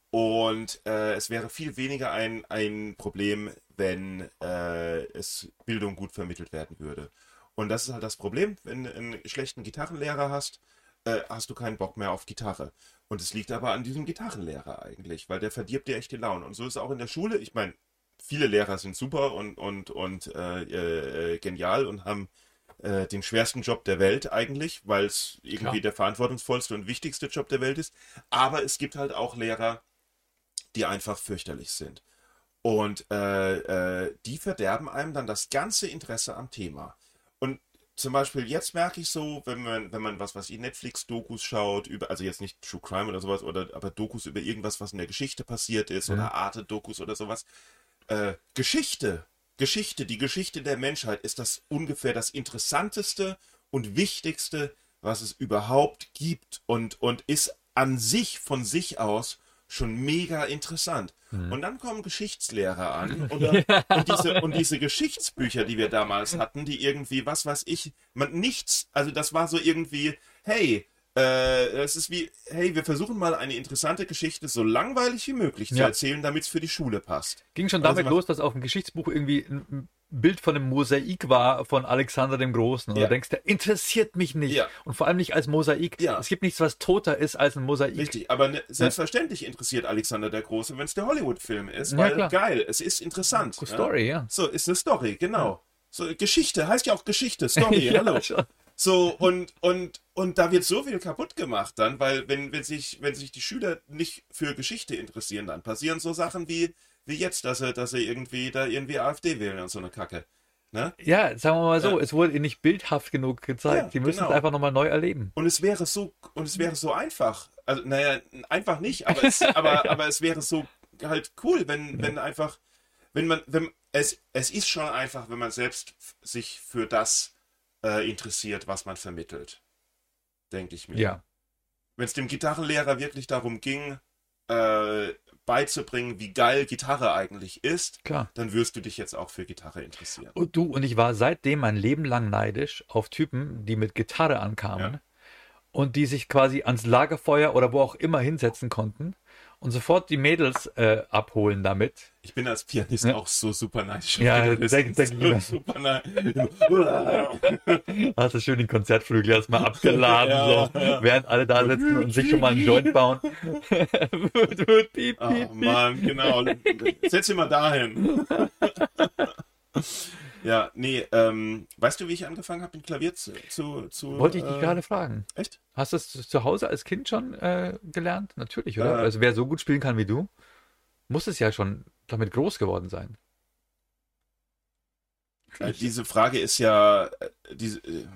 Und äh, es wäre viel weniger ein, ein Problem, wenn äh, es Bildung gut vermittelt werden würde. Und das ist halt das Problem, wenn du einen schlechten Gitarrenlehrer hast, äh, hast du keinen Bock mehr auf Gitarre. Und es liegt aber an diesem Gitarrenlehrer eigentlich, weil der verdirbt dir echt die Laune. Und so ist es auch in der Schule. Ich meine, viele Lehrer sind super und, und, und äh, äh, genial und haben äh, den schwersten Job der Welt eigentlich, weil es irgendwie Klar. der verantwortungsvollste und wichtigste Job der Welt ist. Aber es gibt halt auch Lehrer, die einfach fürchterlich sind. Und äh, äh, die verderben einem dann das ganze Interesse am Thema. Und zum Beispiel jetzt merke ich so, wenn man, wenn man was, was ich Netflix-Dokus schaut, über, also jetzt nicht True Crime oder sowas, oder aber Dokus über irgendwas, was in der Geschichte passiert ist, Ja. oder Arte-Dokus oder sowas. Äh, Geschichte, Geschichte, die Geschichte der Menschheit ist das ungefähr das interessanteste und wichtigste, was es überhaupt gibt und, und ist an sich, von sich aus, schon mega interessant. Und dann kommen Geschichtslehrer an und, dann, und, diese, und diese Geschichtsbücher, die wir damals hatten, die irgendwie, was weiß ich, man nichts, also das war so irgendwie, hey, äh, es ist wie, hey, wir versuchen mal eine interessante Geschichte so langweilig wie möglich zu Ja. erzählen, damit es für die Schule passt. Ging schon Also damit was- los, dass auf dem Geschichtsbuch irgendwie ein Bild von einem Mosaik war von Alexander dem Großen. Und Ja. du denkst, der interessiert mich nicht. Ja. Und vor allem nicht als Mosaik. Ja. Es gibt nichts, was toter ist als ein Mosaik. Richtig, aber ne, selbstverständlich interessiert Alexander der Große, wenn es der Hollywood-Film ist, weil klar. geil, es ist interessant. Cool. Story, ja. So, ist eine Story, genau. So, Geschichte, heißt ja auch Geschichte, Story, Ja, hallo. schon. So, und, und, und da wird so viel kaputt gemacht dann, weil wenn, wenn sich, wenn sich die Schüler nicht für Geschichte interessieren, dann passieren so Sachen wie, wie jetzt, dass sie, dass sie irgendwie da irgendwie AfD wählen und so eine Kacke. Ne? Ja, sagen wir mal so, Ja. es wurde ihnen nicht bildhaft genug gezeigt. Ja, Die müssen genau. es einfach nochmal neu erleben. Und es wäre so, und es wäre so einfach. Also, naja, einfach nicht, aber es, aber, aber es wäre so halt cool, wenn, wenn einfach, wenn man, wenn, es, es ist schon einfach, wenn man selbst sich für das äh, interessiert, was man vermittelt. Denke ich mir. Ja. Wenn es dem Gitarrenlehrer wirklich darum ging, äh, beizubringen, wie geil Gitarre eigentlich ist, Klar. dann wirst du dich jetzt auch für Gitarre interessieren. Und du, und ich war seitdem mein Leben lang neidisch auf Typen, die mit Gitarre ankamen Ja. und die sich quasi ans Lagerfeuer oder wo auch immer hinsetzen konnten und sofort die Mädels äh, abholen damit. Ich bin als Pianist Ja. auch so super nice. Ja, Das denk- ist denk so super nice. Hast du schön den Konzertflügel erstmal abgeladen, Ja, so, ja. während alle da sitzen und sich schon mal einen Joint bauen. Oh. Mann, genau. Setz dich mal dahin. ja, nee, ähm, weißt du, wie ich angefangen habe, mit Klavier zu, zu, zu Wollte ich dich äh, gerade fragen. Echt? Hast du es zu Hause als Kind schon äh, gelernt? Natürlich, oder? Äh. also wer so gut spielen kann wie du, muss es ja schon damit groß geworden sein. Äh, diese Frage ist ja, äh, diese, äh,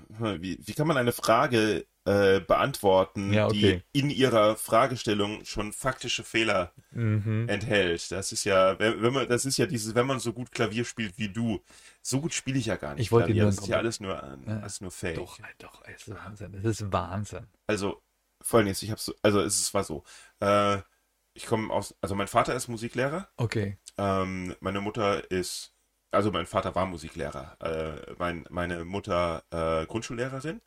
wie, wie kann man eine Frage äh, beantworten, Ja, okay. die in ihrer Fragestellung schon faktische Fehler Mhm. enthält? Das ist ja, wenn, wenn man, das ist ja dieses, wenn man so gut Klavier spielt wie du, so gut spiele ich ja gar nicht. Ich wollte Klavier. das ist ja alles nur, alles nur Fake. Doch, doch, es ist Wahnsinn. Es ist Wahnsinn. Also folgendes, ich habe so, also es war so, äh, ich komme aus, also mein Vater ist Musiklehrer, Okay. ähm, meine Mutter ist, also mein Vater war Musiklehrer, äh, mein, meine Mutter äh, Grundschullehrerin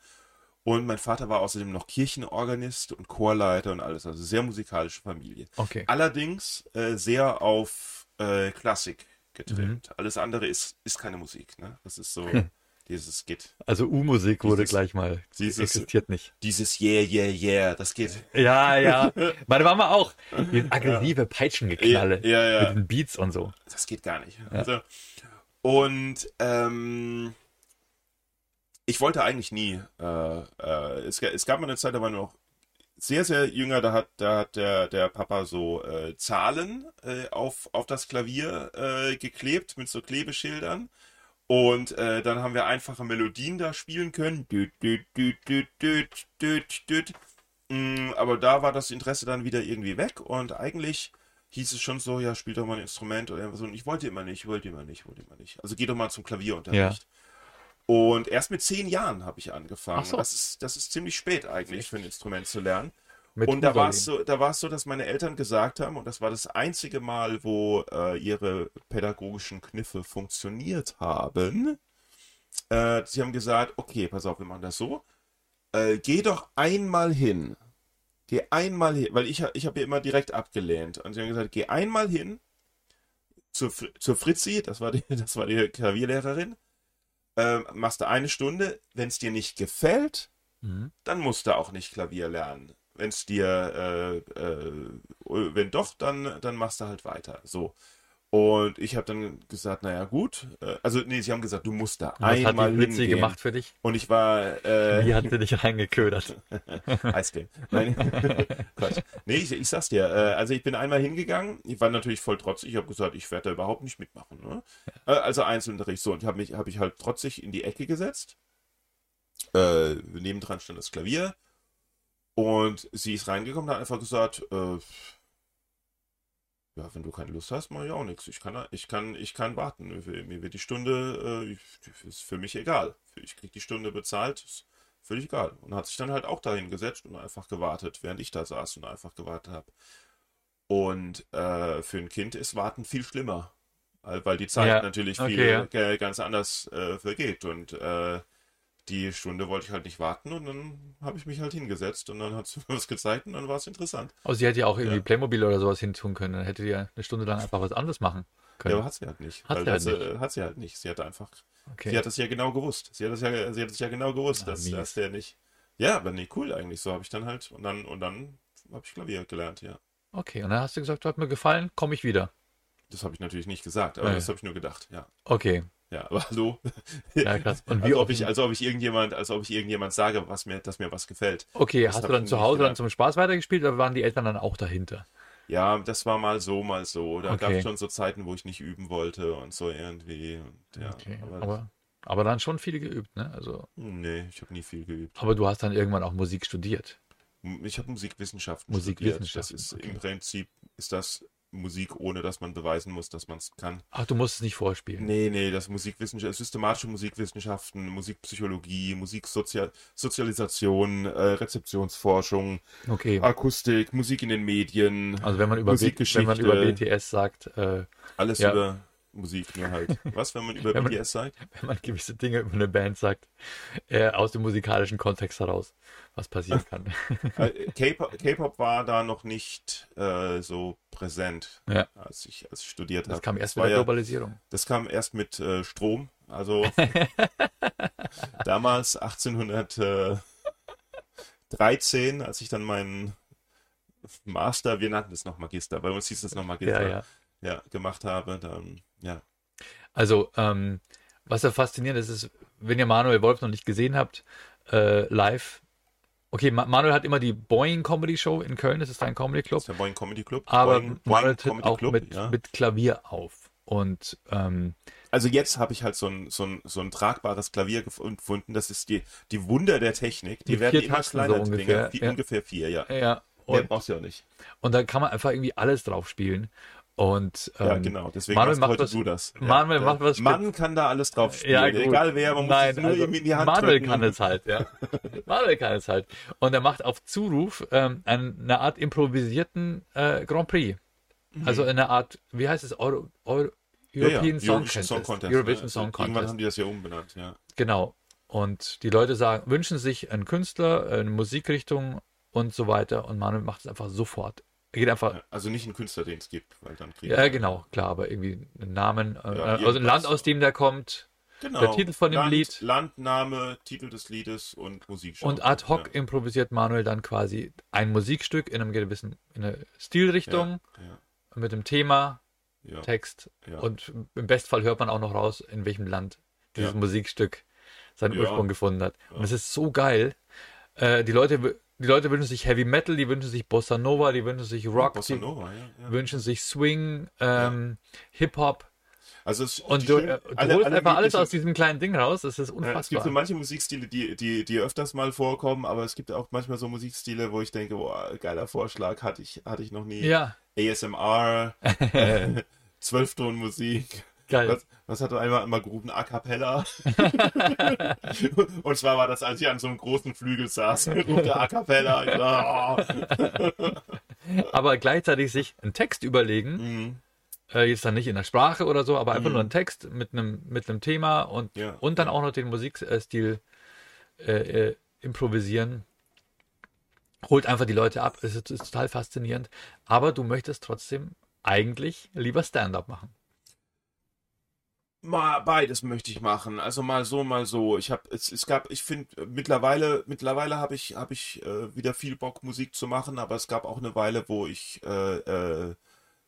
und mein Vater war außerdem noch Kirchenorganist und Chorleiter und alles, also sehr musikalische Familie. Okay. Allerdings äh, sehr auf äh, Klassik getrimmt. Mhm. Alles andere ist, ist keine Musik, ne? Das ist so, dieses geht, Also U-Musik wurde Dieses- gleich mal. dieses- existiert nicht. dieses Yeah, yeah, yeah, das geht. Ja, ja. Meine Mama auch. Die aggressive Peitschengeknalle. Ja, ja, ja. Mit den Beats und so. Das geht gar nicht. Also, und ähm, ich wollte eigentlich nie. Äh, äh, es, es gab mal eine Zeit, da war noch sehr, sehr jünger, da hat, da hat der, der Papa so äh, Zahlen äh, auf, auf das Klavier äh, geklebt mit so Klebeschildern. Und äh, dann haben wir einfache Melodien da spielen können. Düt, düt, düt, düt, düt, düt, düt. Mm, Aber da war das Interesse dann wieder irgendwie weg und eigentlich hieß es schon so, ja, spiel doch mal ein Instrument oder irgendwas. Und ich wollte immer nicht, wollte immer nicht, wollte immer nicht. Also geh doch mal zum Klavierunterricht. Und erst mit zehn Jahren habe ich angefangen. So. Das ist, das ist ziemlich spät eigentlich für ein Instrument zu lernen. Mit und da war es so, da war es so, dass meine Eltern gesagt haben, und das war das einzige Mal, wo äh, ihre pädagogischen Kniffe funktioniert haben. Äh, sie haben gesagt, okay, pass auf, wir machen das so. Äh, geh doch einmal hin. Geh einmal hin, weil ich, ich habe ja immer direkt abgelehnt. Und sie haben gesagt, geh einmal hin zur, zur Fritzi, das war die, das war die Klavierlehrerin. Ähm, machst du eine Stunde. Wenn es dir nicht gefällt, Mhm. dann musst du auch nicht Klavier lernen. Wenn es dir, äh, äh, wenn doch, dann, dann machst du halt weiter. So. Und ich habe dann gesagt, naja, gut. Äh, also, nee, sie haben gesagt, du musst da Was hat einmal die Blitzi hingehen. gemacht für dich? Und ich war, äh, Wie hat sie dich reingeködert? Eiscreme. Nein, Quatsch. Nee, ich, ich sag's dir. Äh, also ich bin einmal hingegangen. Ich war natürlich voll trotzig. Ich habe gesagt, ich werde da überhaupt nicht mitmachen. Ne? Äh, also Einzelunterricht. So, und habe mich, habe ich halt trotzig in die Ecke gesetzt. Äh, nebendran stand das Klavier. Und sie ist reingekommen und hat einfach gesagt, äh, ja, wenn du keine Lust hast, mach ich auch nichts. Ich kann, ich kann, ich kann warten. Mir wird die Stunde, äh, ist für mich egal. Ich krieg die Stunde bezahlt, ist völlig egal. Und hat sich dann halt auch dahin gesetzt und einfach gewartet, während ich da saß und einfach gewartet habe. Und äh, für ein Kind ist Warten viel schlimmer, weil die Zeit Ja, natürlich okay, viel ja. ganz anders äh, vergeht. Und äh, die Stunde wollte ich halt nicht warten und dann habe ich mich halt hingesetzt und dann hat sie mir was gezeigt und dann war es interessant. Oh, sie hätte ja auch irgendwie Ja. Playmobil oder sowas hintun können. Dann hätte die ja eine Stunde lang einfach was anderes machen Ja, können. aber hat sie halt nicht. Hat sie halt das, äh, hat sie halt nicht. Sie hat einfach, okay. sie hat es ja genau gewusst. Sie hat es ja, sie hat es ja genau gewusst, Ah, dass, dass der nicht. Ja, aber nee, cool eigentlich. So habe ich dann halt und dann und dann habe ich Klavier gelernt, ja. okay, und dann hast du gesagt, hat mir gefallen, komme ich wieder. Das habe ich natürlich nicht gesagt, aber Ja, das ja. habe ich nur gedacht, ja. Okay, Ja, aber hallo. ja krass. Und wie als ob ich, als ob ich irgendjemand, als ob ich irgendjemand sage, was mir, dass mir was gefällt. Okay, das hast du dann zu Hause dann zum Spaß weitergespielt oder waren die Eltern dann auch dahinter? Ja, das war mal so, mal so. Da gab Okay. es schon so Zeiten, wo ich nicht üben wollte und so irgendwie. Und, ja, okay, aber, aber, aber dann schon viel geübt, ne? Also, nee, ich habe nie viel geübt. aber du hast dann irgendwann auch Musik studiert. Ich habe Musikwissenschaften Musikwissenschaften, studiert. Das ist okay. im Prinzip ist das Musik, ohne dass man beweisen muss, dass man es kann. Ach, du musst es nicht vorspielen. Nee, nee, das Musikwissenschaft, systematische Musikwissenschaften, Musikpsychologie, Musiksozialisation, äh, Rezeptionsforschung, Okay. Akustik, Musik in den Medien, Also wenn man über, B, wenn man über BTS sagt, äh, alles ja. über Musik nur halt. Was, wenn man über Wenn man- BTS sagt? Wenn man gewisse Dinge über eine Band sagt, äh, aus dem musikalischen Kontext heraus, was passieren kann. Äh, K-Pop K-Pop war da noch nicht äh, so präsent, Ja. als, ich, als ich studiert Das habe. kam erst war mit der ja- Globalisierung. Das kam erst mit äh, Strom. Also damals 1813, als ich dann meinen Master, wir nannten es noch Magister, bei uns hieß es noch Magister, Ja, ja, ja. gemacht habe, dann, ja. Also, ähm, was ja faszinierend ist, ist, wenn ihr Manuel Wolf noch nicht gesehen habt, äh, live. Okay, Ma Manuel hat immer die Boeing Comedy Show in Köln, das ist ein Comedy Club. Das ist der Boeing Comedy Club. Aber Boeing, Manuel tritt auch mit, ja. mit Klavier auf. Und ähm, Also jetzt habe ich halt so ein, so, ein, so ein tragbares Klavier gef- gefunden. Das ist die, die Wunder der Technik. Die Mit werden immer Tasten kleiner, so die ungefähr. Wie, ja. Ungefähr vier, ja. ja, Mehr und, brauchst du ja nicht. und da kann man einfach irgendwie alles drauf spielen. Und ähm, Ja, genau. Deswegen Manuel macht heute was- du das. Manuel ja. macht was Mann kann da alles drauf spielen. Ja. Egal wer, man muss Nein, es nur also ihm in die Hand Manuel kann es halt, ja. Manuel kann es halt. Und er macht auf Zuruf ähm, eine Art improvisierten äh, Grand Prix. Also eine Art, wie heißt es, Euro, Euro, Mhm. European Song Eurovision Contest. Song Contest. Eurovision. Song Irgendwann Contest. haben die das ja umbenannt, ja. Genau. Und die Leute sagen, wünschen sich einen Künstler, eine Musikrichtung und so weiter. Und Manuel macht es einfach sofort. Geht einfach, Ja, Also nicht einen Künstler, den es gibt, weil dann kriegen ja, genau, klar, aber irgendwie einen Namen, äh, Ja, also ein. Land, aus dem der kommt. Genau. Der Titel von dem Land, Lied. Landname, Titel des Liedes und Musik. Und ad hoc improvisiert Manuel dann quasi ein Musikstück in einem gewissen in einer Stilrichtung Ja, mit dem Thema, ja, ja, Text ja. und im Bestfall hört man auch noch raus, in welchem Land dieses Ja. Musikstück seinen Ja. Ursprung gefunden hat. Ja. Und es ist so geil. Äh, die Leute die Leute wünschen sich Heavy Metal, die wünschen sich Bossa Nova, die wünschen sich Rock, Bossa die Nova, ja, ja. wünschen sich Swing, ähm, Hip Hop Also es, und du, schön- äh, du alle- holst alle einfach alles aus diesem kleinen Ding raus. Das ist Ja, es gibt unfassbar. so manche Musikstile, die, die, die öfters mal vorkommen, aber es gibt auch manchmal so Musikstile, wo ich denke, boah, geiler Vorschlag, hatte ich, hatte ich noch nie. ja, ASMR, äh, Zwölftonmusik. Geil. Was, was hat er einmal immer gerufen? A cappella. Und zwar war das, als ich an so einem großen Flügel saß. Ruft A cappella. Dachte, oh. Aber gleichzeitig sich einen Text überlegen, Mhm. äh, jetzt dann nicht in der Sprache oder so, aber einfach Mhm. nur einen Text mit einem mit einem Thema und Ja. und dann auch noch den Musikstil äh, äh, improvisieren. Holt einfach die Leute ab. Es ist, ist total faszinierend. Aber du möchtest trotzdem eigentlich lieber Stand-up machen. Mal beides möchte ich machen. Also mal so, mal so. Ich habe es, es gab, ich finde mittlerweile, mittlerweile habe ich, habe ich äh, wieder viel Bock Musik zu machen, aber es gab auch eine Weile, wo ich äh, äh,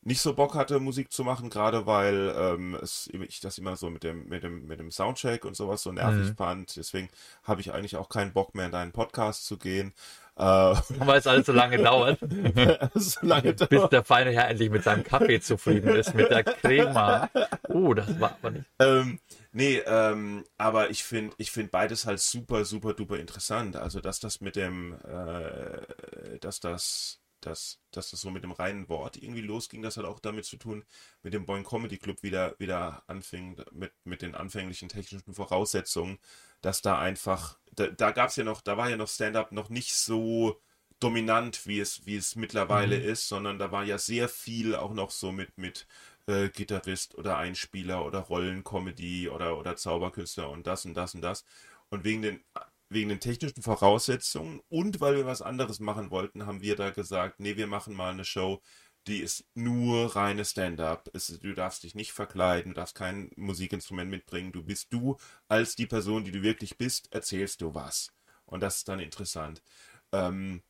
nicht so Bock hatte Musik zu machen, gerade weil ähm, es, ich das immer so mit dem, mit dem, mit dem Soundcheck und sowas so nervig Mhm. fand. Deswegen habe ich eigentlich auch keinen Bock mehr in deinen Podcast zu gehen. Äh, Weil es alles so lange dauert, so lange bis der feine Herr endlich mit seinem Kaffee zufrieden ist, mit der Crema. Oh, das war aber nicht. Ähm, nee, ähm, aber ich finde ich find beides halt super, super, duper interessant. Also, dass das mit dem, äh, dass das, dass, dass das so mit dem reinen Wort irgendwie losging, das hat auch damit zu tun, mit dem Boing Comedy Club wieder, wieder anfing, mit, mit den anfänglichen technischen Voraussetzungen, dass da einfach, da, da gab es ja noch, da war ja noch Stand-up noch nicht so dominant, wie es, wie es mittlerweile Mhm. ist, sondern da war ja sehr viel auch noch so mit, mit äh, Gitarrist oder Einspieler oder Rollencomedy oder, oder Zauberkünstler und das und das und das. Und wegen den, wegen den technischen Voraussetzungen und weil wir was anderes machen wollten, haben wir da gesagt, nee, wir machen mal eine Show, die ist nur reine Stand-up. Du darfst dich nicht verkleiden, du darfst kein Musikinstrument mitbringen. Du bist du als die Person, die du wirklich bist, erzählst du was. Und das ist dann interessant. Ähm,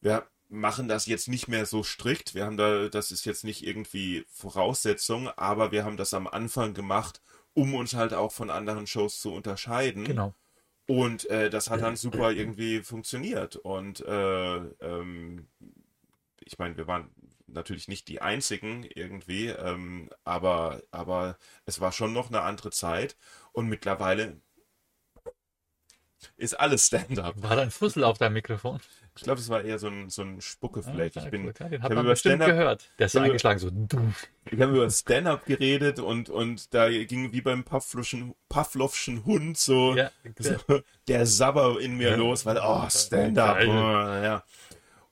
wir machen das jetzt nicht mehr so strikt. Wir haben da, das ist jetzt nicht irgendwie Voraussetzung, aber wir haben das am Anfang gemacht, um uns halt auch von anderen Shows zu unterscheiden. Genau. Und äh, das hat dann super irgendwie funktioniert. Und äh, ähm, ich meine, wir waren natürlich nicht die einzigen irgendwie, ähm, aber, aber es war schon noch eine andere Zeit. Und mittlerweile ist alles Stand-up. War da ein Fussel auf deinem Mikrofon? Ich glaube, es war eher so ein, so ein Spuckefleck. Ah, ich bin, gut, ja, den ich hat man über bestimmt Stand-up- gehört. Der ist so ich eingeschlagen, so du. wir haben über Stand-up geredet und, und da ging wie beim Pavlovschen, Pavlovschen Hund so, Ja, so der Sabber in mir Ja. los, weil, oh, Stand-up, oh, ja.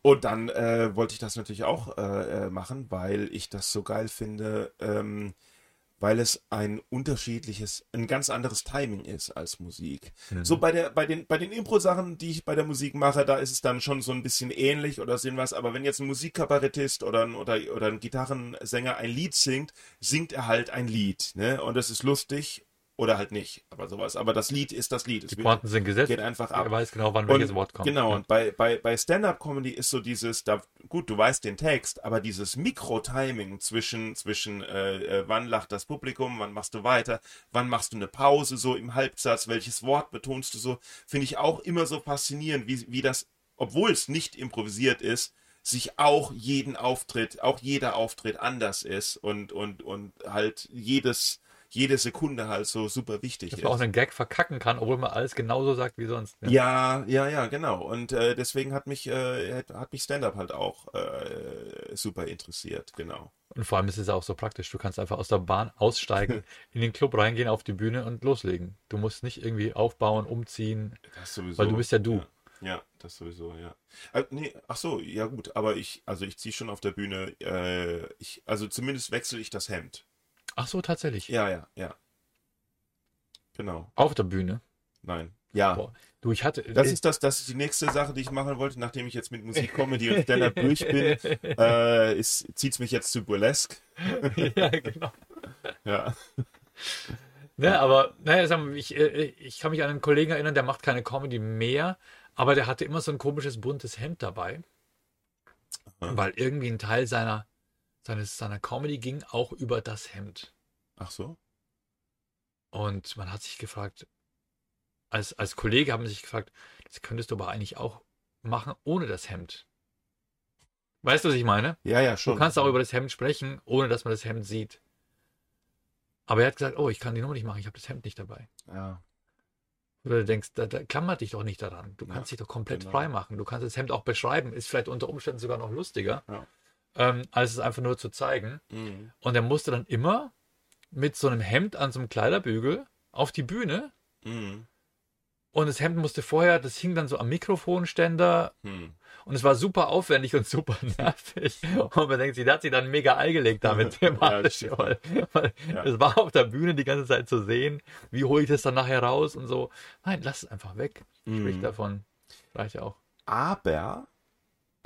Und dann äh, wollte ich das natürlich auch äh, äh, machen, weil ich das so geil finde, ähm, weil es ein unterschiedliches, ein ganz anderes Timing ist als Musik. Mhm. So bei der, bei den, bei den Impro-Sachen, die ich bei der Musik mache, da ist es dann schon so ein bisschen ähnlich oder sind was, aber wenn jetzt ein Musikkabarettist oder ein, oder, oder ein Gitarrensänger ein Lied singt, singt er halt ein Lied, ne? Und das ist lustig oder halt nicht, aber sowas. Aber das Lied ist das Lied. Es Die Pointen sind gesetzt. geht einfach ab. Er weiß genau, wann welches Wort kommt. Genau, Ja. und bei, bei, bei Stand-Up-Comedy ist so dieses, da, gut, du weißt den Text, aber dieses Mikro-Timing zwischen, zwischen äh, äh, wann lacht das Publikum, wann machst du weiter, wann machst du eine Pause so im Halbsatz, welches Wort betonst du so, finde ich auch immer so faszinierend, wie, wie das, obwohl es nicht improvisiert ist, sich auch jeden Auftritt, auch jeder Auftritt anders ist und, und, und halt jedes, jede Sekunde halt so super wichtig Dass ist. man auch einen Gag verkacken kann, obwohl man alles genauso sagt wie sonst. ne? Ja, ja, ja, genau. Und äh, deswegen hat mich, äh, hat- hat mich Stand-up halt auch äh, super interessiert, genau. Und vor allem ist es auch so praktisch. Du kannst einfach aus der Bahn aussteigen, in den Club reingehen, auf die Bühne und loslegen. Du musst nicht irgendwie aufbauen, umziehen, Das sowieso. weil du bist ja du. Ja, ja das sowieso, ja. Äh, nee, ach so, ja gut, aber ich, also ich ziehe schon auf der Bühne, äh, ich, also zumindest wechsle ich das Hemd. Ach so, tatsächlich. Ja, ja, ja. Genau. Auf der Bühne. Nein. Ja. Boah. Du, ich hatte. Das ist das, das ist die nächste Sache, die ich machen wollte, nachdem ich jetzt mit Musik, Comedy und Stand-up durch bin, äh, ist, zieht's mich jetzt zu Burlesque. ja, genau. Ja. Ne, aber naja, sag mal, ich, äh, ich kann mich an einen Kollegen erinnern, der macht keine Comedy mehr, aber der hatte immer so ein komisches buntes Hemd dabei. Aha. Weil irgendwie ein Teil seiner, seines, seiner Comedy ging auch über das Hemd. Ach so? Und man hat sich gefragt, als, als Kollege haben sich gefragt, das könntest du aber eigentlich auch machen ohne das Hemd. Weißt du, was ich meine? Ja, ja, Du schon. kannst auch über das Hemd sprechen, ohne dass man das Hemd sieht. Aber er hat gesagt, oh, ich kann die Nummer nicht machen, ich habe das Hemd nicht dabei. Ja. Oder du denkst, da, da klammert dich doch nicht daran. Du Ja, kannst dich doch komplett genau. frei machen. Du kannst das Hemd auch beschreiben. Ist vielleicht unter Umständen sogar noch lustiger, Ja. Ähm, als es einfach nur zu zeigen. Mhm. Und er musste dann immer mit so einem Hemd an so einem Kleiderbügel auf die Bühne. Mhm. Und das Hemd musste vorher, das hing dann so am Mikrofonständer. Mhm. Und es war super aufwendig und super nervig. Und man denkt sich, der hat sich dann mega Ei gelegt damit. Ja, thematisch, das stimmt. weil, weil Ja. es war auf der Bühne die ganze Zeit zu sehen. Wie hole ich das dann nachher raus und so. Nein, lass es einfach weg. Sprich Mhm. davon. Reicht ja auch. Aber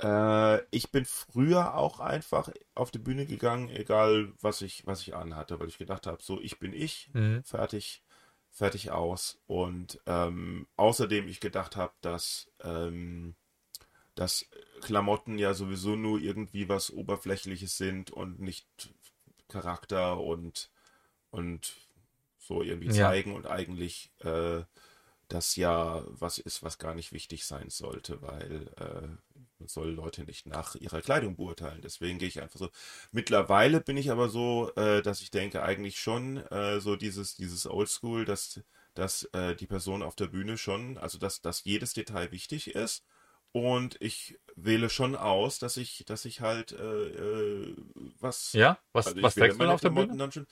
äh, ich bin früher auch einfach auf die Bühne gegangen, egal was ich, was ich anhatte, weil ich gedacht habe, so ich bin ich, Mhm. fertig, fertig aus. Und ähm, außerdem ich gedacht habe, dass, ähm, dass Klamotten ja sowieso nur irgendwie was Oberflächliches sind und nicht Charakter und, und so irgendwie Ja. zeigen und eigentlich äh, das ja was ist, was gar nicht wichtig sein sollte, weil äh, man soll Leute nicht nach ihrer Kleidung beurteilen. Deswegen gehe ich einfach so. Mittlerweile bin ich aber so, äh, dass ich denke eigentlich schon äh, so dieses dieses Oldschool, dass dass äh, die Person auf der Bühne schon, also dass dass jedes Detail wichtig ist und ich wähle schon aus, dass ich dass ich halt äh, äh, was Ja, was, also was trägst du auf der Bühne? dann schon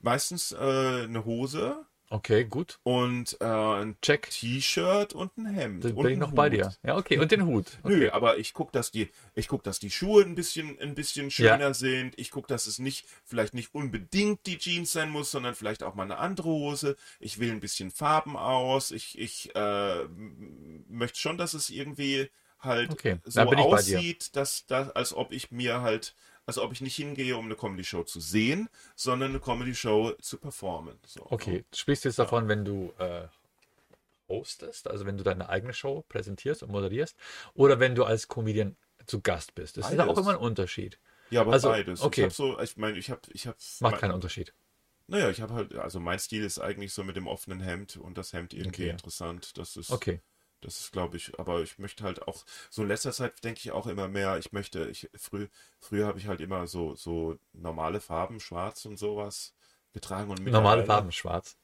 meistens äh, eine Hose Okay, gut. und äh, ein Check. T-Shirt und ein Hemd. Da und bin ich noch bei Hut. dir. Ja, okay. Und den Hut. Okay. Nö, aber ich guck, dass die, ich guck, dass die Schuhe ein bisschen, ein bisschen schöner sind. Ich guck, dass es nicht, vielleicht nicht unbedingt die Jeans sein muss, sondern vielleicht auch mal eine andere Hose. Ich wähle ein bisschen Farben aus. Ich, ich äh, möchte schon, dass es irgendwie halt Okay, so dann bei aussieht, dass, dass, als ob ich mir halt, als ob ich nicht hingehe, um eine Comedy-Show zu sehen, sondern eine Comedy-Show zu performen. So. Okay, du sprichst jetzt davon, wenn du äh, hostest, also wenn du deine eigene Show präsentierst und moderierst, oder wenn du als Comedian zu Gast bist. Das ist ja auch Beides. immer ein Unterschied. Ja, aber Also, beides. okay. Ich so, ich meine, ich habe, ich habe, Macht keinen Unterschied. Naja, ich habe halt, also mein Stil ist eigentlich so mit dem offenen Hemd und das Hemd irgendwie Okay. interessant. Das ist, Okay. Das ist, glaube ich, aber ich möchte halt auch, so in letzter Zeit denke ich auch immer mehr, ich möchte, ich, früh, früher habe ich halt immer so, so normale Farben, schwarz und sowas getragen und Normale Farben, schwarz.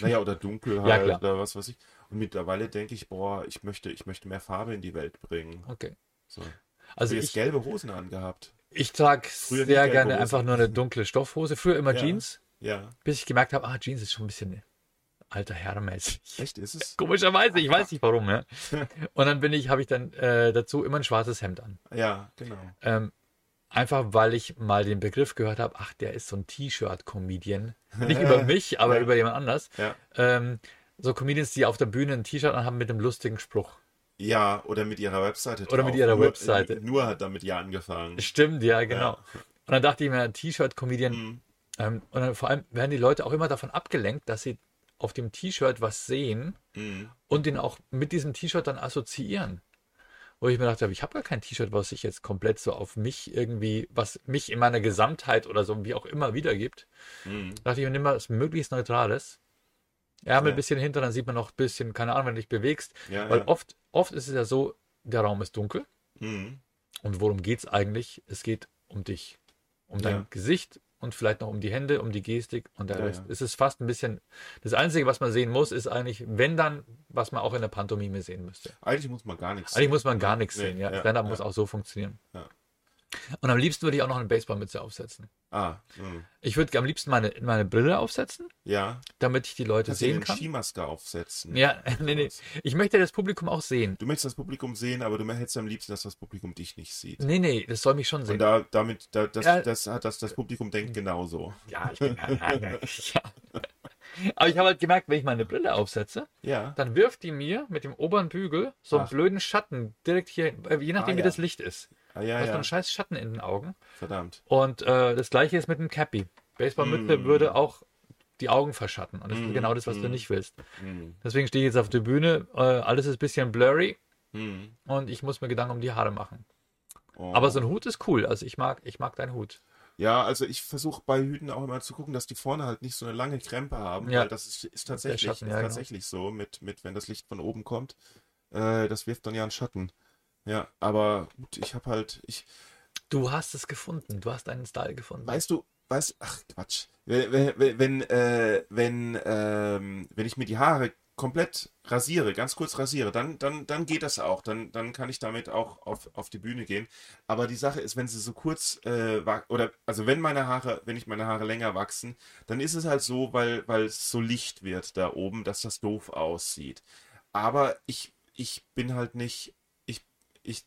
Naja, oder dunkel Ja, halt, klar. oder was weiß ich. Und mittlerweile denke ich, boah, ich möchte, ich möchte mehr Farbe in die Welt bringen. Okay. So. Also Also jetzt ich, gelbe Hosen angehabt. ich trage Früher sehr gerne Hose. einfach nur eine dunkle Stoffhose. Früher immer Ja. Jeans, Ja. bis ich gemerkt habe, ah, Jeans ist schon ein bisschen alter Herrenmäßig. Echt, ist es? Komischerweise, ich weiß nicht warum. Ja. Und dann bin ich, habe ich dann äh, dazu immer ein schwarzes Hemd an. Ja, genau. Ähm, einfach weil ich mal den Begriff gehört habe, ach, der ist so ein T-Shirt-Comedian. Nicht über mich, aber Ja. über jemand anders. Ja. Ähm, so Comedians, die auf der Bühne ein T-Shirt anhaben mit einem lustigen Spruch. Ja, oder mit ihrer Webseite. Oder mit drauf. ihrer nur, Webseite. Nur hat damit ja angefangen. Stimmt, ja, genau. Ja. Und dann dachte ich mir, T-Shirt-Comedian. Mhm. Ähm, und dann vor allem werden die Leute auch immer davon abgelenkt, dass sie auf dem T-Shirt was sehen Mhm. und den auch mit diesem T-Shirt dann assoziieren. Wo ich mir dachte, ich habe gar kein T-Shirt, was sich jetzt komplett so auf mich irgendwie, was mich in meiner Gesamtheit oder so wie auch immer wiedergibt. Mhm. Da dachte ich mir, nimm mal was möglichst Neutrales. Ärmel Ja. ein bisschen hinter, dann sieht man noch ein bisschen, keine Ahnung, wenn du dich bewegst. Ja, Weil ja. oft, oft ist es ja so, der Raum ist dunkel. Mhm. Und worum geht es eigentlich? Es geht um dich. Um dein. Gesicht und vielleicht noch um die Hände, um die Gestik und der Ja, Rest. ja. Es ist fast ein bisschen. Das Einzige, was man sehen muss, ist eigentlich, wenn dann, was man auch in der Pantomime sehen müsste. Eigentlich muss man gar nichts Eigentlich muss man gar Nee, nichts sehen, ja. ja, Stand-up muss auch so funktionieren. Ja. Und am liebsten würde ich auch noch eine Baseballmütze aufsetzen. Ah, mhm. Ich würde am liebsten meine, meine Brille aufsetzen, ja. damit ich die Leute Kannst sehen kann. Skimaske aufsetzen. Ja, nee, nee. Ich möchte das Publikum auch sehen. Du möchtest das Publikum sehen, aber du hättest am liebsten, dass das Publikum dich nicht sieht. Nee, nee, das soll mich schon Und sehen. da, damit, da, das, Ja. das hat das, das Publikum denkt genauso. Ja, ich bin. ja. Aber ich habe halt gemerkt, wenn ich meine Brille aufsetze, Ja. dann wirft die mir mit dem oberen Bügel so einen Ach. blöden Schatten direkt hier, äh, je nachdem Ah, wie ja. das Licht ist. Ah, Du ja, hast so ja. einen scheiß Schatten in den Augen. Verdammt. Und äh, das gleiche ist mit dem Cappy. Baseballmütze Mm. würde auch die Augen verschatten. Und das ist Mm, genau das, was du mm. nicht willst. Mhm. Deswegen stehe ich jetzt auf der Bühne. Äh, alles ist ein bisschen blurry Mhm. und ich muss mir Gedanken um die Haare machen. Oh. Aber so ein Hut ist cool. Also ich mag, ich mag deinen Hut. Ja, also ich versuche bei Hüten auch immer zu gucken, dass die vorne halt nicht so eine lange Krempe haben, Ja. weil das ist, ist tatsächlich, Schatten, ist ja, genau. tatsächlich so, mit, mit, wenn das Licht von oben kommt, äh, das wirft dann ja einen Schatten. Ja, aber gut, ich habe halt, ich, Du hast es gefunden. Du hast deinen Style gefunden. weißt du, weißt, ach Quatsch, wenn, wenn, wenn, äh, wenn, ähm, wenn ich mir die Haare komplett rasiere, ganz kurz rasiere, dann, dann, dann geht das auch. Dann, dann kann ich damit auch auf, auf die Bühne gehen. Aber die Sache ist, wenn sie so kurz äh, oder also wenn meine Haare, wenn ich meine Haare länger wachsen, dann ist es halt so, weil, weil es so licht wird da oben, dass das doof aussieht. Aber ich, ich bin halt nicht, ich,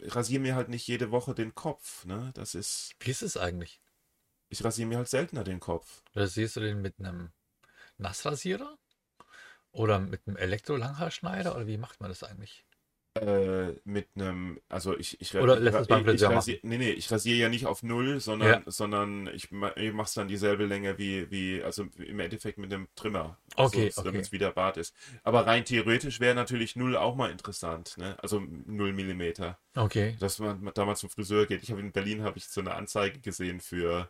rasiere mir halt nicht jede Woche den Kopf, ne? Das ist, Wie ist es eigentlich? ich rasiere mir halt seltener den Kopf. Rasierst du den mit einem Nassrasierer? Oder mit einem Elektro-Langhaarschneider? Oder wie macht man das eigentlich? Äh, mit einem, also ich, ich, Oder ich, beim ich, Friseur rasier, nee, nee, ich rasiere ja nicht auf Null, sondern, Ja. sondern ich, ich mache es dann dieselbe Länge wie, wie, also im Endeffekt mit dem Trimmer. Okay, also, okay. Damit es wieder Bart ist. Aber rein theoretisch wäre natürlich Null auch mal interessant, ne? Also Null Millimeter. Okay. Dass man da mal zum Friseur geht. Ich habe in Berlin habe ich so eine Anzeige gesehen für,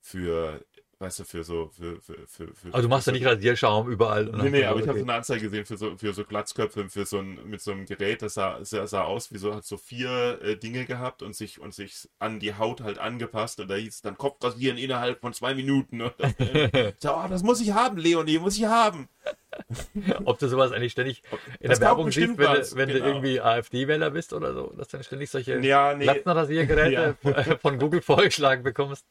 für, weißt du, für so, für, für, für, für Aber du machst ja nicht Rasierschaum überall. und Nee, nee, dann- aber ich habe so eine Anzeige gesehen für so, für so Glatzköpfe, für so ein, mit so einem Gerät, das sah, sah, sah aus wie so, hat so vier äh, Dinge gehabt und sich, und sich an die Haut halt angepasst und da hieß dann Kopfrasieren innerhalb von zwei Minuten. ich so, oh, das muss ich haben, Leonie, muss ich haben. Ob du sowas eigentlich ständig in Das der Werbung siehst, wenn, du, wenn genau. du irgendwie AfD-Wähler bist oder so, dass du dann ständig solche Ja, nee, Glatzenrasiergeräte von Google vorgeschlagen bekommst.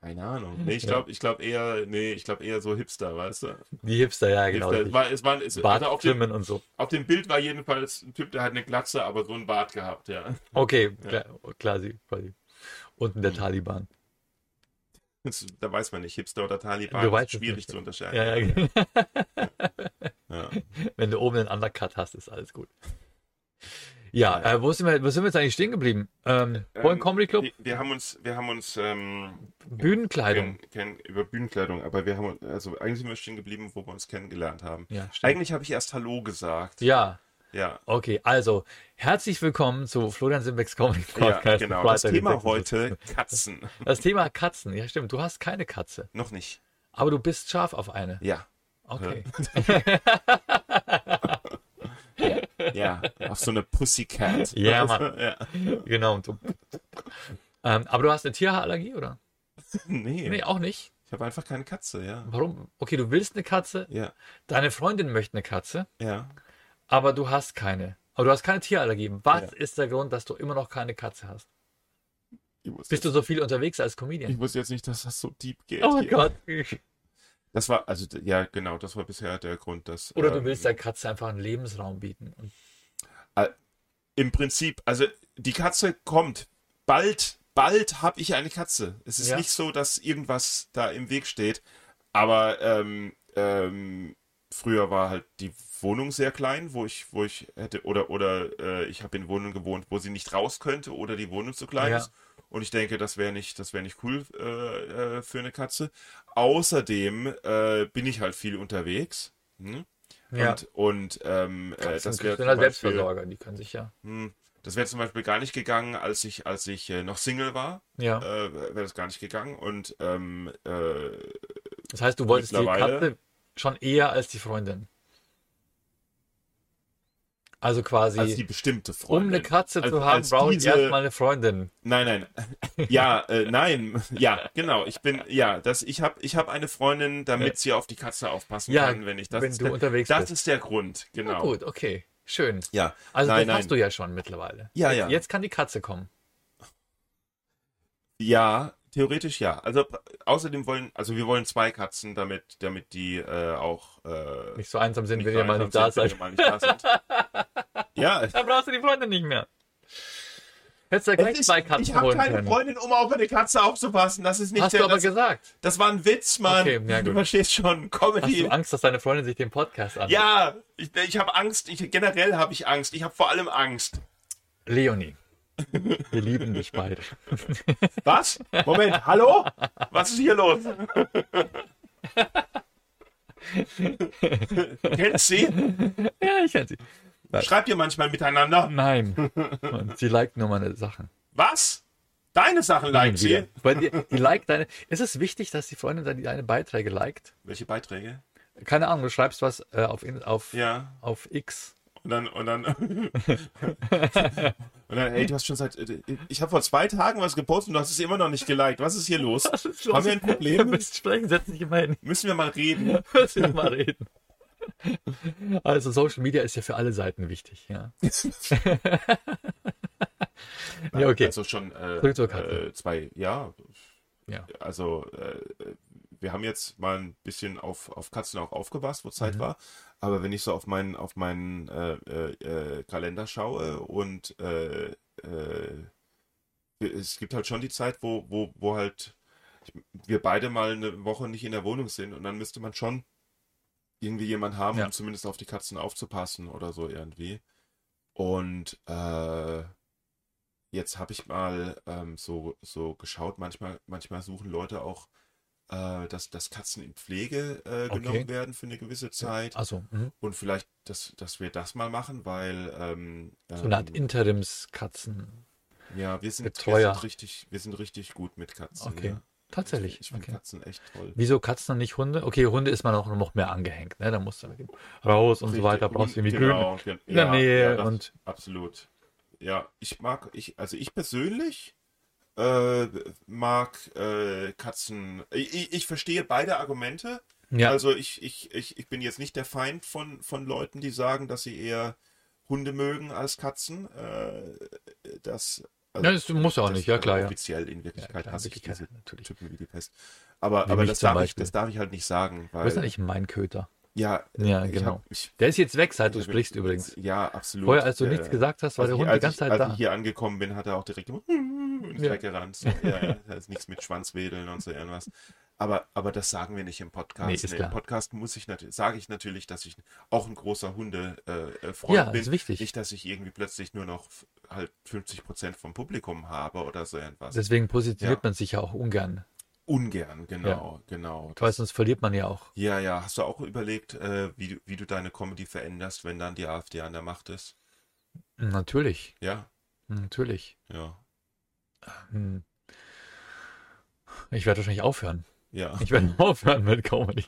Keine Ahnung. Nee, ich glaube ich glaub eher, nee, ich glaube eher so Hipster, weißt du? Die Hipster, ja, genau. Hipster. Es war, es war, es, Bart also auf, dem, und so. auf dem Bild war jedenfalls ein Typ, der hat eine Glatze, aber so ein Bart gehabt, ja. Okay, klar, klar, sie- quasi. Unten Hm. der Taliban. Das, da weiß man nicht, Hipster oder Taliban, Du weißt schwierig zu unterscheiden. Ja, ja. Ja. Wenn du oben einen Undercut hast, ist alles gut. Ja, äh, wo, sind wir, wo sind wir jetzt eigentlich stehen geblieben? Ähm, Vorhin Ähm, Comedy Club, Wir, haben uns, wir haben uns ähm, Bühnenkleidung. kenn, kenn, über Bühnenkleidung, aber wir haben also eigentlich sind wir stehen geblieben, wo wir uns kennengelernt haben. Ja. Eigentlich habe ich erst Hallo gesagt. Ja, Ja, okay, also herzlich willkommen zu Florian Simbecks Comedy ja, Podcast. genau. Das Thema den 26. heute Katzen. Das Thema Katzen. Ja, stimmt. Du hast keine Katze, Noch nicht. aber du bist scharf auf eine. Ja. Okay. Ja, auf so eine Pussycat. Ja, Mann. ja. Genau. Ähm, aber du hast eine Tierhaarallergie, oder? Nee, Nee, auch nicht. ich habe einfach keine Katze, ja. Warum? Okay, du willst eine Katze, Ja, deine Freundin möchte eine Katze, ja. aber du hast keine. Aber du hast keine Tierallergie. Was Ja. ist der Grund, dass du immer noch keine Katze hast? Ich Bist du so viel unterwegs als ich Comedian? wusste jetzt nicht, dass das so deep geht. Oh hier. Gott. Das war, also, ja, genau, das war bisher der Grund, dass. Oder du ähm, willst der Katze einfach einen Lebensraum bieten. Und Im Prinzip, also die Katze kommt bald, bald habe ich eine Katze. Es ist Ja. nicht so, dass irgendwas da im Weg steht. Aber ähm, ähm, früher war halt die Wohnung sehr klein, wo ich, wo ich hätte, oder, oder äh, ich habe in Wohnungen gewohnt, wo sie nicht raus könnte oder die Wohnung zu klein Ja. ist. Und ich denke, das wäre nicht, das wäre nicht cool äh, äh, für eine Katze. Außerdem äh, bin ich halt viel unterwegs. Hm? Ja. Und, und ähm, äh, Das wäre Beispiel, Selbstversorger, die können sich ja. hm, das wäre zum Beispiel gar nicht gegangen, als ich, als ich äh, noch Single war, Ja. äh, wäre das gar nicht gegangen. Und ähm, äh, Das heißt, du wolltest die Katze schon eher als die Freundin. Also quasi, als die bestimmte um Freundin. eine Katze als, zu haben, als brauche ich diese- erstmal eine Freundin. Nein, nein. Ja, äh, nein. Ja, genau. Ich bin, ja, das, ich habe ich hab eine Freundin, damit sie auf die Katze aufpassen Ja, kann, wenn ich das wenn du unterwegs Das bist. ist der Grund, Na genau. gut, okay. Schön. Ja. Also nein, das nein. hast du ja schon mittlerweile. Ja, ja. Jetzt kann die Katze kommen. Ja, theoretisch ja. Also außerdem wollen, also wir wollen zwei Katzen, damit, damit die äh, auch äh, Nicht so einsam sind, wenn ihr mal nicht da seid. da ja, Dann brauchst du die Freundin nicht mehr. Hättest du ja gleich ist, zwei Katzen ich habe keine können. Freundin, um auf eine Katze aufzupassen. Das ist nicht Hast der, du aber das, gesagt. das war ein Witz, Mann. Okay, ja, du verstehst schon. Hast Comedy. du Angst, dass deine Freundin sich den Podcast anhört? Ja, ich, ich habe Angst. Ich, generell habe ich Angst. Ich habe vor allem Angst. Leonie. Wir lieben dich beide. Was? Moment, hallo? Was ist hier los? Kennst sie? ja, ich kenn sie. Schreibt ihr manchmal miteinander? Nein. Und sie liked nur meine Sachen. Was? Deine Sachen liked sie? Bei dir, die liked deine. Ist es wichtig, dass die Freundin deine, Beiträge liked? Welche Beiträge? Keine Ahnung, du schreibst was äh, auf, auf, Ja. auf X. Und dann, und dann, und dann, ey, du hast schon seit, ich habe vor zwei Tagen was gepostet und du hast es immer noch nicht geliked. Was ist hier los? Ist Haben wir ein Problem? willst sprechen, setz dich immer hin. Müssen wir mal reden? Müssen wir mal reden. Also Social Media ist ja für alle Seiten wichtig, ja. ja, okay. Also schon äh, äh, zwei, ja. Ja. Also äh, wir haben jetzt mal ein bisschen auf, auf Katzen auch aufgepasst, wo Zeit Mhm. war. Aber wenn ich so auf meinen auf meinen äh, äh, äh, Kalender schaue und äh, äh, es gibt halt schon die Zeit, wo, wo, wo halt wir beide mal eine Woche nicht in der Wohnung sind und dann müsste man schon irgendwie jemand haben, Ja. um zumindest auf die Katzen aufzupassen oder so irgendwie. Und äh, jetzt habe ich mal ähm, so, so geschaut, manchmal, manchmal suchen Leute auch, äh, dass, dass Katzen in Pflege äh, Okay. genommen werden für eine gewisse Zeit. Also, mhm. Und vielleicht, dass, dass wir das mal machen, weil ähm, so eine Art ähm, Interimskatzen. ja, wir sind, wir Betreuer. sind richtig, wir sind richtig gut mit Katzen. Okay. Ja. Tatsächlich. Ich finde Okay. Katzen echt toll. Wieso Katzen und nicht Hunde? Okay, Hunde ist man auch noch mehr angehängt, ne? Da musst du raus und so Richtig. weiter, brauchst irgendwie genau, Grün in der ja, Nähe ja, und Absolut. Ja, ich mag, ich, also ich persönlich äh, mag äh, Katzen. Ich, ich- verstehe beide Argumente. ja, Also ich, ich, ich, ich bin jetzt nicht der Feind von, von Leuten, die sagen, dass sie eher Hunde mögen als Katzen. Äh, das, also, Ja, das muss ja auch das- nicht, ja, also klar, ja. Offiziell in Wirklichkeit klar, hasse ich diese natürlich. Typen wie die Pest. Aber, aber das, darf ich, das darf ich halt nicht sagen, wo ist denn weil eigentlich mein Köter? ja, Ja, genau. hab, ich, Der ist jetzt weg, seit du sprichst übrigens. Ja, absolut. Vorher, als du Äh, nichts gesagt hast, war als der Hund die als ganze ich, Zeit als da. ich hier angekommen bin, hat er auch direkt immer und Ja. weggerannt. So, ja, ja, da ist nichts mit Schwanzwedeln und so irgendwas. Aber, aber das sagen wir nicht im Podcast. Nee, ist Nee. Im Podcast muss ich natürlich, sage ich natürlich, dass ich auch ein großer Hunde äh, äh, Freund Ja, bin. ist wichtig. Nicht, dass ich irgendwie plötzlich nur noch halt 50 Prozent vom Publikum habe oder so irgendwas. Deswegen positioniert Ja. man sich ja auch ungern. Ungern, genau, genau. Weil sonst verliert man ja auch. Ja, ja. Hast du auch überlegt, äh, wie, du, wie du deine Comedy veränderst, wenn dann die AfD an der Macht ist? Natürlich, Ja, natürlich. ja, Hm. Ich werde wahrscheinlich aufhören. ja. Ich werde aufhören mit Comedy.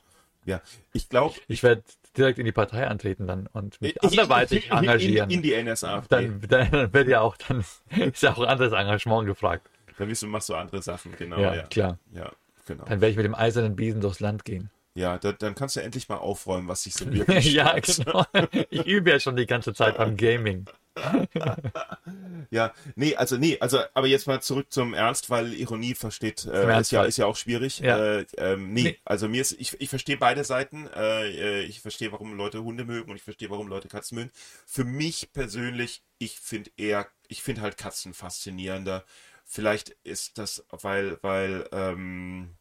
Ich glaube, Ich werde direkt in die Partei antreten dann und mich anderweitig engagieren. In, in die NSAFD. dann, dann wird ja auch, dann ist ja auch anderes Engagement gefragt. Dann bist du, machst du andere Sachen, genau. ja, Ja, klar. ja, genau. Dann werde ich mit dem eisernen Besen durchs Land gehen. Ja, da, dann kannst du endlich mal aufräumen, was sich so wirklich ja, genau. Ich übe ja schon die ganze Zeit beim Gaming. Ja, nee, also nee, also aber jetzt mal zurück zum Ernst, weil Ironie versteht äh, ist ja ist ja auch schwierig. Ja. Äh, ähm, nee, Nee. also mir ist ich, ich verstehe beide Seiten. Äh, äh, ich verstehe, warum Leute Hunde mögen und ich verstehe, warum Leute Katzen mögen. Für mich persönlich, ich finde eher, ich finde halt Katzen faszinierender, vielleicht ist das, weil, weil, ähm,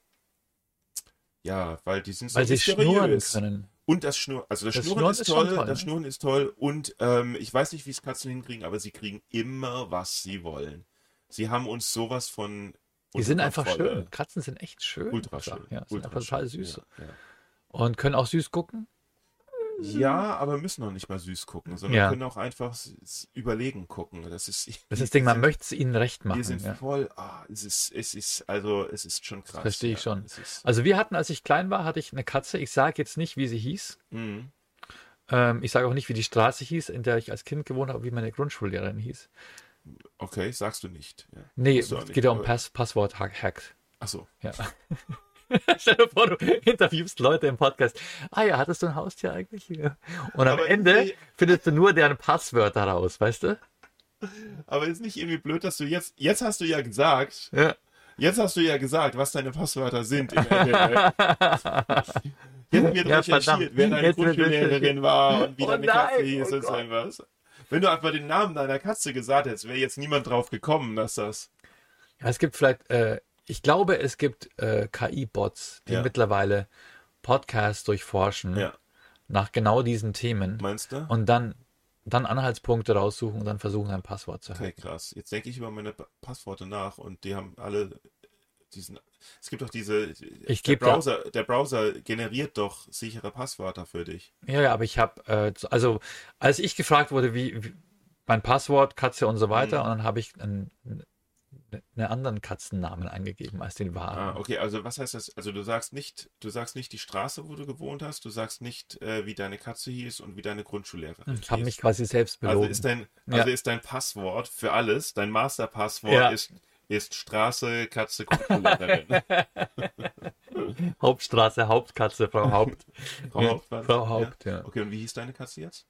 ja, weil die sind so Weil sie schnurren können. Und das Schnurren, also das, Das Schnurren, Schnurren ist toll, toll, das? Schnurren ist toll und ähm, ich weiß nicht, wie es Katzen hinkriegen, aber sie kriegen immer, was sie wollen. Sie haben uns sowas von Die sind einfach schön. Katzen sind echt schön. Ultra schön. Ja, sind ultra einfach total süß. Ja, ja. Und können auch süß gucken. Ja, aber müssen auch nicht mal süß gucken, sondern Ja. können auch einfach überlegen gucken. Das ist, Das ist das Ding, man möchte es ihnen recht machen. Wir sind ja. voll, ah, es ist, es ist, also, es ist schon krass. verstehe ich ja. schon. Also wir hatten, als ich klein war, hatte ich eine Katze. Ich sage jetzt nicht, wie sie hieß. mhm. Ähm, ich sage auch nicht, wie die Straße hieß, in der ich als Kind gewohnt habe, wie meine Grundschullehrerin hieß. Okay, sagst du nicht. Ja. Nee, es geht ja um Pass Passwort-Hack. Ach so. Ja. Stell dir vor, du interviewst Leute im Podcast. Ah ja, hattest du ein Haustier eigentlich? Und am Aber Ende irgendwie- findest du nur deren Passwörter raus, weißt du? Aber ist nicht irgendwie blöd, dass du jetzt, jetzt hast du ja gesagt, Ja. jetzt hast du ja gesagt, was deine Passwörter sind im. Jetzt wird Ja, recherchiert, wer deine Grundschullehrerin war und wie Oh deine nein, Katze hieß oh und so irgendwas. Wenn du einfach den Namen deiner Katze gesagt hättest, wäre jetzt niemand drauf gekommen, dass das. Ja, es gibt vielleicht, äh, ich glaube, es gibt äh, KI-Bots, die Ja. mittlerweile Podcasts durchforschen Ja. nach genau diesen Themen Meinst du? und dann, dann Anhaltspunkte raussuchen und dann versuchen, ein Passwort zu Okay, halten. krass. Jetzt denke ich über meine Pa- Passworte nach und die haben alle diesen. Es gibt doch diese. Ich der geb da- Browser, der Browser generiert doch sichere Passwörter für dich. Ja, ja, aber ich habe, äh, also als ich gefragt wurde, wie, wie mein Passwort, Katze und so weiter, Mhm. und dann habe ich einen, einen anderen Katzennamen eingegeben als den Ah, wahren. okay, also was heißt das? Also du sagst nicht, du sagst nicht die Straße, wo du gewohnt hast, du sagst nicht, äh, wie deine Katze hieß und wie deine Grundschullehrerin Ich habe mich quasi selbst also belogen. ist dein, Ja. also ist dein Passwort für alles, dein Masterpasswort Ja. ist, ist Straße, Katze, Grundschullehrerin. Hauptstraße, Hauptkatze, Frau Haupt. Frau Ja, Haupt? Frau Haupt, ja. Okay, und wie hieß deine Katze jetzt?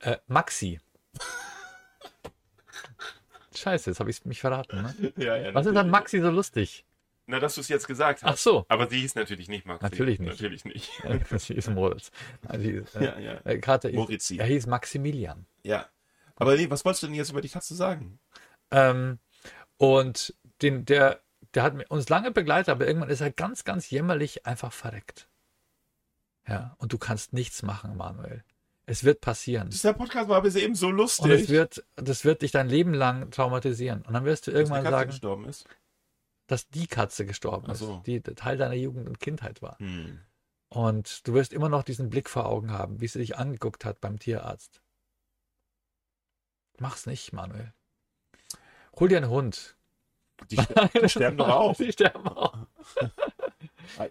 Äh, Maxi. Scheiße, jetzt habe ich mich verraten. Ne? Ja, ja. Was ist an Maxi so lustig? Na, dass du es jetzt gesagt hast. Ach so. Aber sie hieß natürlich nicht Maxi. Natürlich nicht. Natürlich nicht. Sie ist Moritz. Also, äh, Ja, ja. äh, Karte Morizi. er hieß Maximilian. Ja. Aber nee, was wolltest du denn jetzt über die Katze sagen? Ähm, und den, der, der hat uns lange begleitet, aber irgendwann ist er ganz, ganz jämmerlich einfach verreckt. Ja, und du kannst nichts machen, Manuel. Es wird passieren. Dieser Podcast war bis eben so lustig. Und es wird, das wird dich dein Leben lang traumatisieren. Und dann wirst du dass irgendwann Katze sagen, gestorben ist. dass die Katze gestorben Ach ist, so. die Teil deiner Jugend und Kindheit war. Hm. Und du wirst immer noch diesen Blick vor Augen haben, wie sie dich angeguckt hat beim Tierarzt. Mach's nicht, Manuel. Hol dir einen Hund. Die sterben doch auch. Die sterben auch.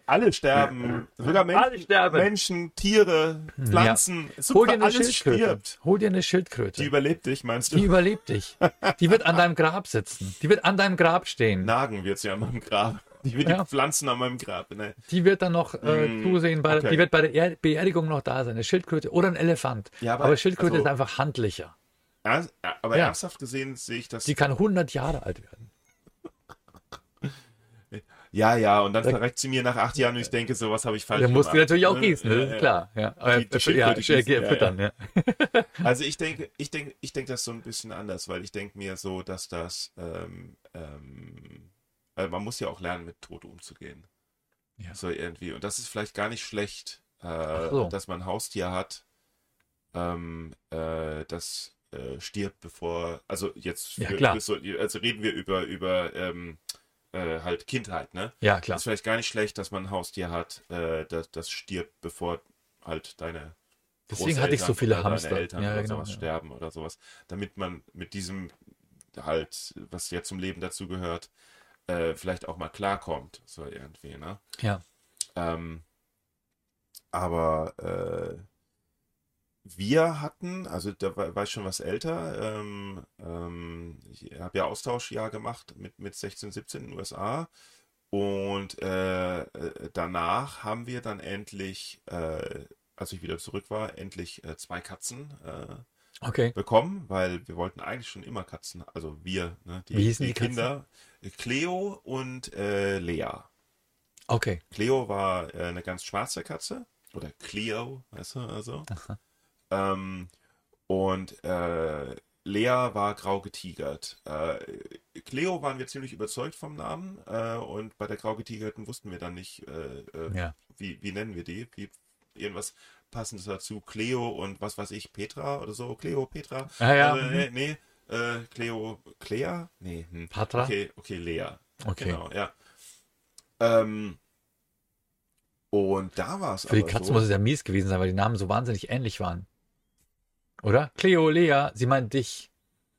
Alle sterben. Sogar Menschen, Alle sterben. Menschen Tiere, Pflanzen. Hol Super, dir eine alles Schildkröte. stirbt. Hol dir eine Schildkröte. Die Die, überlebt dich, meinst du? überlebt dich. Die wird an deinem Grab sitzen. Die wird an deinem Grab stehen. Nagen wird sie an meinem Grab. Die wird Ja. die Pflanzen an meinem Grab. Ne? Die wird dann noch äh, Mm, zusehen, bei, okay. die wird bei der Er- Beerdigung noch da sein. Eine Schildkröte oder ein Elefant. Ja, aber- aber, Schildkröte also- ist einfach handlicher. Aber Ja. ernsthaft gesehen sehe ich das. Die kann 100 Jahre alt werden. Ja, ja, und dann verreckt sie mir nach acht Jahren und ich denke, so was habe ich falsch Da musst du gemacht. natürlich auch Ne? gießen, das Ja, ist ja. klar. Ja, aber, Die- die ja, Schildkröte sch- gießen, ja, füttern, ja. Also ich denke, ich denke, ich denke das so ein bisschen anders, weil ich denke mir so, dass das, ähm, ähm, also man muss ja auch lernen, mit Tod umzugehen. Ja. So irgendwie. Und das ist vielleicht gar nicht schlecht, äh, so. dass man ein Haustier hat, ähm, äh, das äh, stirbt, bevor, also jetzt, Ja, für- klar. für so, also reden wir über, über ähm, äh, halt Kindheit, ne? Ja, Das klar. ist vielleicht gar nicht schlecht, dass man ein Haustier hat, äh, das, das stirbt, bevor halt deine Deswegen hatte ich so viele oder deine Hamster. Eltern Ja, oder genau, sowas ja. sterben oder sowas, damit man mit diesem halt, was ja zum Leben dazu gehört, äh, vielleicht auch mal klarkommt, so irgendwie, ne? Ja. Ähm, aber äh, wir hatten, also da war, war ich schon was älter, ähm, ähm, ich habe ja Austauschjahr gemacht mit, mit 16, 17 in den USA und äh, äh, danach haben wir dann endlich, äh, als ich wieder zurück war, endlich äh, zwei Katzen äh, Okay. bekommen, weil wir wollten eigentlich schon immer Katzen, also wir, ne, die, Wie hießen die Kinder, Cleo und äh, Lea. Okay. Cleo war äh, eine ganz schwarze Katze. Oder Cleo, weißt du, also. Ähm, und äh, Lea war grau getigert. Äh, Cleo waren wir ziemlich überzeugt vom Namen äh, und bei der grau getigerten wussten wir dann nicht, äh, äh, Ja. wie, wie nennen wir die? Wie, irgendwas passendes dazu. Cleo und was weiß ich, Petra oder so. Cleo, Petra. Ah, ja. Äh, nee, nee, äh, Cleo, Clea? Nee. Hm. Patra? Okay, okay, Lea. Okay. Genau, ja. Ähm, und da war es Für die Katzen so. muss es ja mies gewesen sein, weil die Namen so wahnsinnig ähnlich waren. Oder? Cleo, Lea, sie meint dich.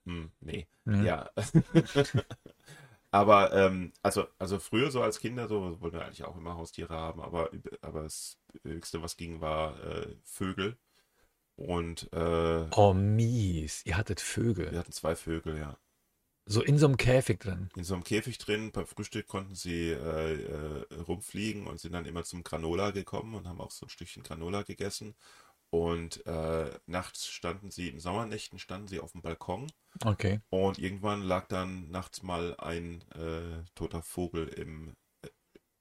Hm, nee. Mhm. Ja. aber, ähm, also, also früher so als Kinder, so wollten wir eigentlich auch immer Haustiere haben, aber, aber das Höchste, was ging, war äh, Vögel. Und äh, Oh, mies. Ihr hattet Vögel. wir hatten zwei Vögel, ja. So in so einem Käfig drin. In so einem Käfig drin, beim Frühstück konnten sie äh, äh, rumfliegen und sind dann immer zum Granola gekommen und haben auch so ein Stückchen Granola gegessen. Und äh, nachts standen sie, in Sommernächten standen sie auf dem Balkon Okay. Und irgendwann lag dann nachts mal ein äh, toter Vogel im, äh,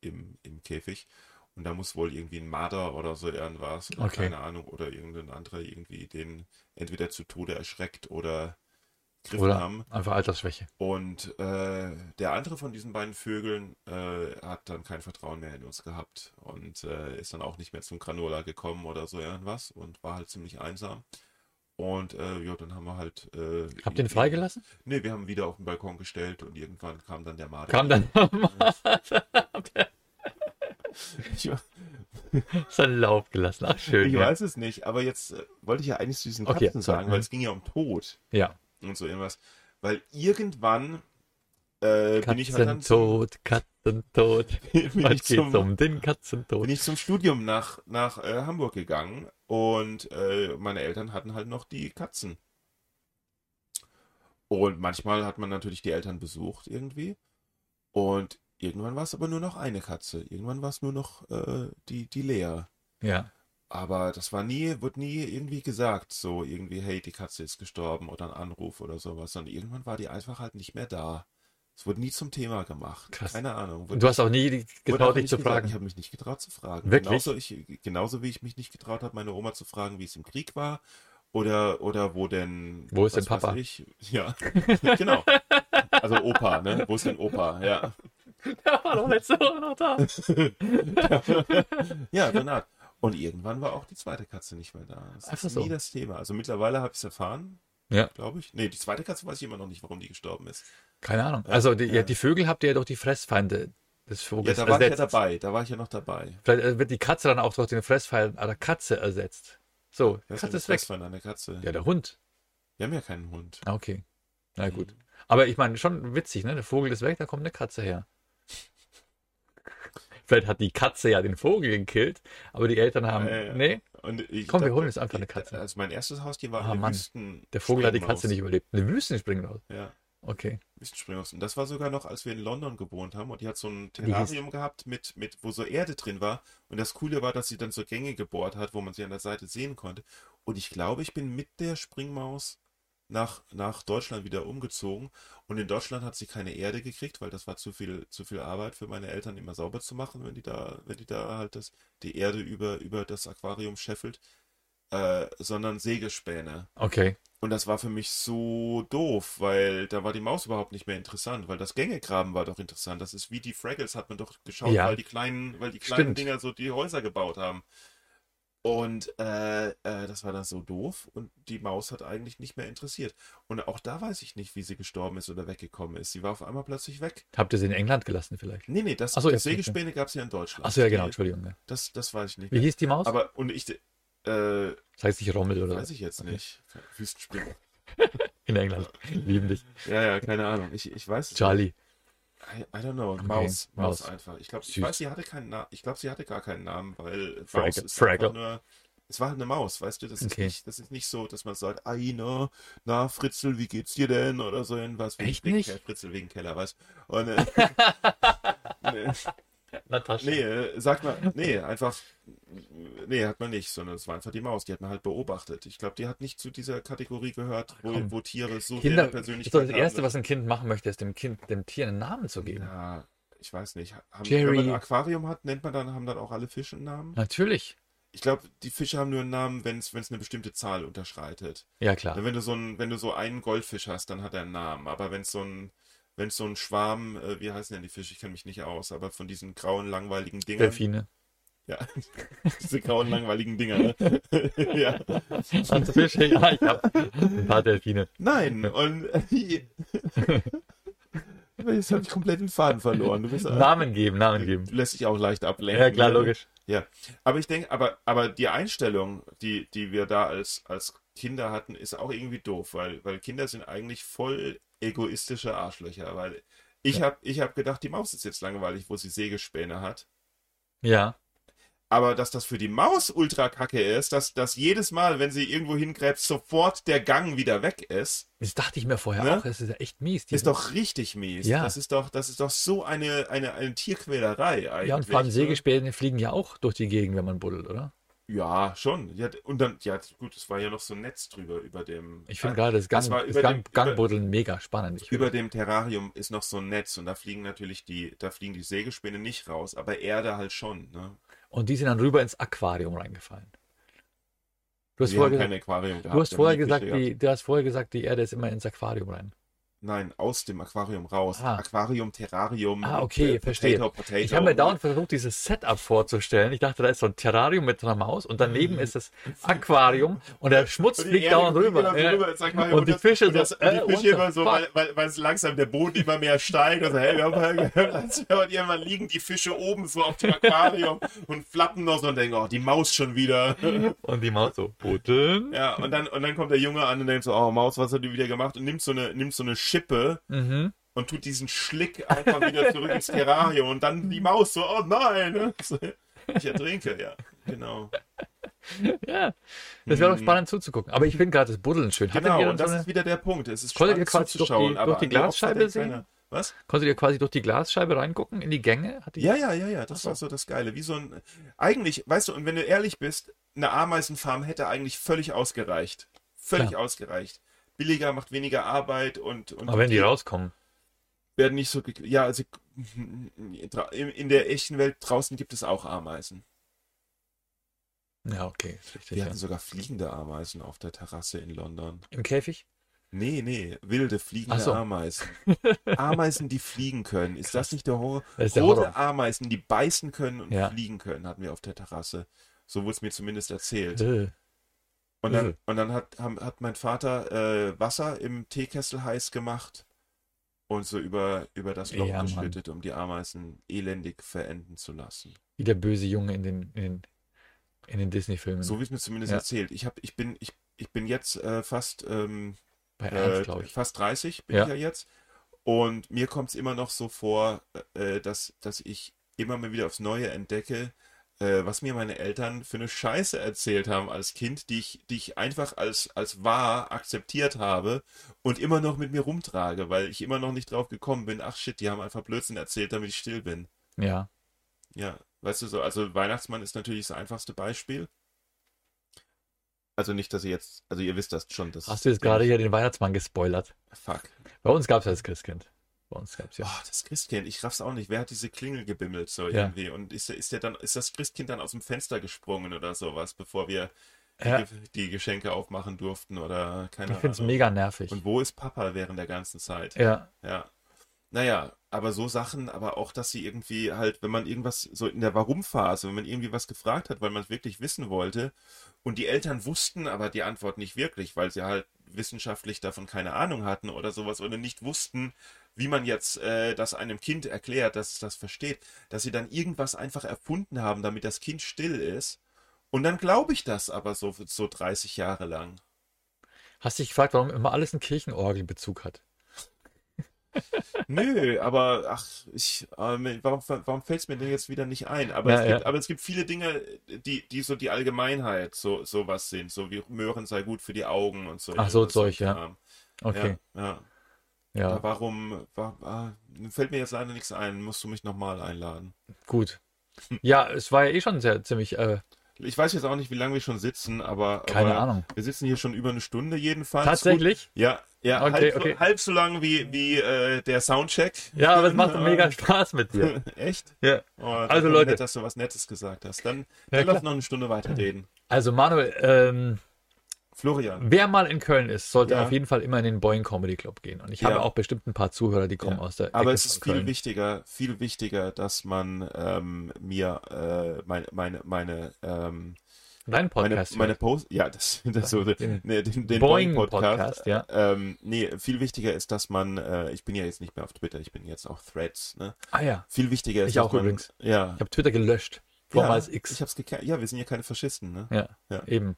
im, im Käfig. Und da muss wohl irgendwie ein Marder oder so irgendwas, Okay. keine Ahnung, oder irgendein anderer irgendwie den entweder zu Tode erschreckt oder gegriffen Oder haben. einfach Altersschwäche. Und äh, der andere von diesen beiden Vögeln äh, hat dann kein Vertrauen mehr in uns gehabt und äh, ist dann auch nicht mehr zum Granola gekommen oder so irgendwas und war halt ziemlich einsam. Und äh, ja, dann haben wir halt. Äh, Habt ihr ihn freigelassen? Nee, wir haben ihn wieder auf den Balkon gestellt und irgendwann kam dann der Marder. Kam dann Ich, seinen Lauf gelassen. Ach, schön. ich ja. weiß es nicht, aber jetzt äh, wollte ich ja eigentlich zu diesen Okay, Katzen sorry, sagen, weil es ging ja um Tod ja. Und so irgendwas. Weil irgendwann äh, bin ich halt dann zum, Katzentod, Katzentod. Was zum, um den Katzentod? bin ich zum Studium nach, nach äh, Hamburg gegangen und äh, meine Eltern hatten halt noch die Katzen. Und manchmal hat man natürlich die Eltern besucht irgendwie. Und irgendwann war es aber nur noch eine Katze. Irgendwann war es nur noch äh, die, die Lea. Ja. Aber das war nie, wird nie irgendwie gesagt, so irgendwie, hey, die Katze ist gestorben oder ein Anruf oder sowas, sondern irgendwann war die einfach halt nicht mehr da. Es wurde nie zum Thema gemacht. Krass. Keine Ahnung. Und du hast auch nie Wurde getraut, auch dich zu gesagt. fragen. Ich habe mich nicht getraut zu fragen. Wirklich? Genauso, ich, genauso wie ich mich nicht getraut habe, meine Oma zu fragen, wie es im Krieg war. Oder, oder wo denn. Wo ist denn Papa? Ich. Ja, genau. Also Opa, ne? Wo ist denn Opa? Ja. Ja, war doch letzte Woche noch da. Ja, genau. Und irgendwann war auch die zweite Katze nicht mehr da. Das Einfach ist so. nie das Thema. Also mittlerweile habe ich es erfahren, Ja. glaube ich. Nee, die zweite Katze weiß ich immer noch nicht, warum die gestorben ist. Keine Ahnung. Also die, ja. ja. die Vögel habt ihr ja durch die Fressfeinde des Ja, Vogels da war ich ja ersetzt. dabei. Da war ich ja noch dabei. Vielleicht äh, wird die Katze dann auch durch den Fressfeind einer Katze ersetzt. So, Was Katze ist weg. von einer Katze? Ja, der Hund. Wir haben ja keinen Hund. Ah, okay. Na gut. Mhm. Aber ich meine, schon witzig, ne? Der Vogel ist weg, da kommt eine Katze her. Vielleicht hat die Katze ja den Vogel gekillt, aber die Eltern haben. Ja. Nee, Und ich Komm, wir glaub, holen uns einfach eine ich- Katze. Also mein erstes Haustier war Ah, eine Mann. Wüsten der Vogel hat die. Katze nicht überlebt. Eine Wüstenspringmaus. Ja, Okay. Wüstenspringmaus. Und das war sogar noch, als wir in London gewohnt haben. Und die hat so ein Terrarium gehabt, mit, mit, wo so Erde drin war. Und das Coole war, dass sie dann so Gänge gebohrt hat, wo man sie an der Seite sehen konnte. Und ich glaube, ich bin mit der Springmaus nach, nach Deutschland wieder umgezogen. Und in Deutschland hat sie keine Erde gekriegt, weil das war zu viel, zu viel Arbeit für meine Eltern, immer sauber zu machen, wenn die da, wenn die da halt das, die Erde über, über das Aquarium scheffelt. Äh, sondern Sägespäne. Okay. Und das war für mich so doof, weil da war die Maus überhaupt nicht mehr interessant, weil das Gängegraben war doch interessant. Das ist wie die Fraggles, hat man doch geschaut, Ja. weil die kleinen, weil die kleinen Stimmt. Dinger so die Häuser gebaut haben. Und äh, äh, das war dann so doof und die Maus hat eigentlich nicht mehr interessiert. Und auch da weiß ich nicht, wie sie gestorben ist oder weggekommen ist. Sie war auf einmal plötzlich weg. Habt ihr sie in England gelassen vielleicht? Nee, nee, das, so, das nicht, Sägespäne gab es ja in Deutschland. Achso, ja genau, Entschuldigung. Ja. Das, das weiß ich nicht. Wie hieß die Maus? Aber, und ich, äh, das heißt nicht Rommel oder weiß ich jetzt nicht. Wüstenspringer. in England. Lieben dich. Ja, ja, keine Ahnung. Ich, ich weiß es Charlie. I, I don't know. Okay, Maus, Maus, Maus. einfach. Ich glaube, ich weiß, sie hatte keinen Namen. Ich glaube, sie hatte gar keinen Namen, weil Maus Fraggle. ist Fraggle. nur. Es war halt eine Maus, weißt du? Das ist Okay. nicht, das ist nicht so, dass man sagt, ai, na, na, Fritzel, wie geht's dir denn? Oder so irgendwas. Echt wegen, nicht? Fritzel wegen Keller, weißt Und, äh, Natascha. nee, äh, sag mal, nee, einfach, nee, hat man nicht, sondern es war einfach die Maus, die hat man halt beobachtet. Ich glaube, die hat nicht zu dieser Kategorie gehört, wo, wo Tiere so Kinder, deren das, Persönlichkeit Erste, haben. was ein Kind machen möchte, ist dem Kind, dem Tier einen Namen zu geben. Ja, ich weiß nicht. Haben, Jerry. Wenn man ein Aquarium hat, nennt man dann, haben dann auch alle Fische einen Namen? Natürlich. ich glaube, die Fische haben nur einen Namen, wenn es eine bestimmte Zahl unterschreitet. Ja, klar. Wenn du so ein, wenn du so einen Goldfisch hast, dann hat er einen Namen. Aber wenn es so ein, wenn es so ein Schwarm, äh, wie heißen denn die Fische? Ich kenne mich nicht aus, aber von diesen grauen, langweiligen Dingern. Delfine. Ja, diese grauen, langweiligen Dinger, ne? ja. Also Fische, ja, ich habe ein paar Delfine. Nein, und jetzt habe ich komplett den Faden verloren. Du bist, Namen geben, Namen geben. Lässt dich auch leicht ablenken. Ja, klar, logisch. Ja, aber ich denke, aber, aber die Einstellung, die, die wir da als, als Kinder hatten, ist auch irgendwie doof, weil, weil Kinder sind eigentlich voll egoistische Arschlöcher, weil ich Ja. habe ich hab gedacht, die Maus ist jetzt langweilig, wo sie Sägespäne hat. Ja. Aber dass das für die Maus ultra kacke ist, dass, dass jedes Mal, wenn sie irgendwo hingräbt, sofort der Gang wieder weg ist, Das dachte ich mir vorher Ne? auch. Das ist ja echt mies. ist doch richtig mies. Ja. Das ist doch, das ist doch so eine, eine, eine Tierquälerei eigentlich. Ja, und vor allem ne? Sägespäne fliegen ja auch durch die Gegend, wenn man buddelt, oder? Ja, schon. Ja, und dann, ja, gut, es war ja noch so ein Netz drüber über dem. Ich finde gerade das, Gang, Das das Gang, dem- Gangbuddeln mega spannend. Ich Über dem Terrarium ist noch so ein Netz und da fliegen natürlich die, da fliegen die Sägespäne nicht raus, aber Erde halt schon. Ne? und die sind dann rüber ins Aquarium reingefallen. Du hast vorher gesagt, du hast vorher gesagt, die, du hast vorher gesagt, die Erde ist immer ins Aquarium rein. Nein, aus dem Aquarium raus. Ah. Aquarium, Terrarium. Ah, okay, äh, verstehe. Potato, Potato. Ich habe mir dauernd versucht, dieses Setup vorzustellen. Ich dachte, da ist so ein Terrarium mit einer Maus und daneben ist das Aquarium und der Schmutz Und fliegt dauernd rüber. so rüber Aquarium Und die Fische und das, so, und die äh, Fische immer so, weil, weil, weil es langsam der Boden immer mehr steigt. Also, hey, wir haben halt gehört, und irgendwann liegen die Fische oben so auf dem Aquarium und flappen noch so und denken, oh, die Maus schon wieder. Und die Maus so, buddeln. Ja, und dann, und dann kommt der Junge an und denkt so, oh Maus, was hat die wieder gemacht? Und nimmt so eine, nimmt so eine Schippe Mhm. und tut diesen Schlick einfach wieder zurück ins Terrarium und dann die Maus so, oh nein. Ich ertrinke, ja, genau. Ja, das wäre doch Mhm. spannend zuzugucken. Aber ich finde gerade das Buddeln schön. Hattet Genau, und so das eine, ist wieder der Punkt. Es ist Konntet ihr spannend quasi durch zuzuschauen, die- aber durch die die Glasscheibe sehen? keiner. Was? konntet ihr quasi durch die Glasscheibe reingucken in die Gänge? Ich- Ja, ja, ja, ja, das so. war so das Geile. Wie so ein, eigentlich, weißt du, und wenn du ehrlich bist, eine Ameisenfarm hätte eigentlich völlig ausgereicht. Völlig Klar. ausgereicht. Billiger, macht weniger Arbeit und, und Aber wenn die rauskommen. werden nicht so, ja, also in in der echten Welt draußen gibt es auch Ameisen. Ja, okay, richtig. Wir Ja. hatten sogar fliegende Ameisen auf der Terrasse in London. Im Käfig? Nee, nee, wilde fliegende so. Ameisen. Ameisen, die fliegen können. Ist das nicht der Horror? Das der Rote Horror. Ameisen, die beißen können und Ja. fliegen können, hatten wir auf der Terrasse. So wurde es mir zumindest erzählt. Äh, Und dann, Mhm. und dann hat, haben, hat mein Vater äh, Wasser im Teekessel heiß gemacht und so über, über das Loch Ja, geschüttet, um die Ameisen elendig verenden zu lassen. Wie der böse Junge in den, in den, in den Disney-Filmen. So wie es mir zumindest Ja. erzählt. Ich, hab, ich, bin, ich, ich bin jetzt äh, fast, ähm, äh, Ernst, ich. fast 30, bin Ja. ich ja jetzt. Und mir kommt es immer noch so vor, äh, dass, dass ich immer mal wieder aufs Neue entdecke, äh, was mir meine Eltern für eine Scheiße erzählt haben als Kind, die ich, die ich einfach als, als wahr akzeptiert habe und immer noch mit mir rumtrage, weil ich immer noch nicht drauf gekommen bin, ach shit, die haben einfach Blödsinn erzählt, damit ich still bin. Ja. Ja, weißt du so, also Weihnachtsmann ist natürlich das einfachste Beispiel. Also nicht, dass ihr jetzt, also ihr wisst das schon. Das Hast du jetzt gerade hier den Weihnachtsmann gespoilert? Fuck. Bei uns gab es ja das Christkind. Bei uns gab es ja. Oh, das Christkind, ich raff's auch nicht. Wer hat diese Klingel gebimmelt so Ja. irgendwie? Und ist, der- ist der dann, ist das Christkind dann aus dem Fenster gesprungen oder sowas, bevor wir die, Ja. Ge- die Geschenke aufmachen durften oder keine Ich finde es Ahnung. mega nervig. Und wo ist Papa während der ganzen Zeit? Ja. Ja. Naja, aber so Sachen, aber auch, dass sie irgendwie halt, wenn man irgendwas so in der Warum-Phase, wenn man irgendwie was gefragt hat, weil man es wirklich wissen wollte und die Eltern wussten aber die Antwort nicht wirklich, weil sie halt wissenschaftlich davon keine Ahnung hatten oder sowas oder nicht wussten, wie man jetzt äh, das einem Kind erklärt, dass es das versteht, dass sie dann irgendwas einfach erfunden haben, damit das Kind still ist. Und dann glaube ich das aber so, so 30 Jahre lang. Hast dich gefragt, warum immer alles einen Kirchenorgelbezug hat? Nö, aber ach, ich, ähm, warum, warum fällt es mir denn jetzt wieder nicht ein? Aber, Ja, es gibt, ja. aber es gibt viele Dinge, die, die so die Allgemeinheit so sowas sind, so wie Möhren sei gut für die Augen und so. Ach, so Zeug, ja. Okay. Ja, ja. Ja, warum, wa- ah, fällt mir jetzt leider nichts ein, musst du mich nochmal einladen. gut. Ja, es war ja eh schon sehr ziemlich, äh, Ich weiß jetzt auch nicht, wie lange wir schon sitzen, aber, keine aber Ahnung. wir sitzen hier schon über eine Stunde jedenfalls. Tatsächlich? Gut, ja, Ja, Okay, halb, okay. So, halb so lang wie, wie äh, der Soundcheck. Ja, aber es macht mega Spaß mit dir. Echt? Ja. Oh, Also, Leute. Nett, dass du was Nettes gesagt hast. Dann, Ja, dann lass noch eine Stunde weiterreden. Also Manuel, ähm, Florian. wer mal in Köln ist, sollte Ja. auf jeden Fall immer in den Boeing Comedy Club gehen. Und ich Ja. habe auch bestimmt ein paar Zuhörer, die kommen Ja. aus der Aber Ecke es ist viel wichtiger, viel wichtiger, dass man ähm, mir äh, meine, meine, meine, ähm, Dein meine, Podcast. meine hört. Post, ja, das, das so, Den den, den Boeing Podcast, Podcast, ja. Ähm, nee, viel wichtiger ist, dass man, äh, ich bin ja jetzt nicht mehr auf Twitter, ich bin jetzt auf Threads, ne? ah ja, Viel wichtiger ist, Ich dass auch man, übrigens. ja, ich habe Twitter gelöscht. ja, Vormals ich X. hab's geka- ja, wir sind ja keine Faschisten, ne? Ja, Ja. eben.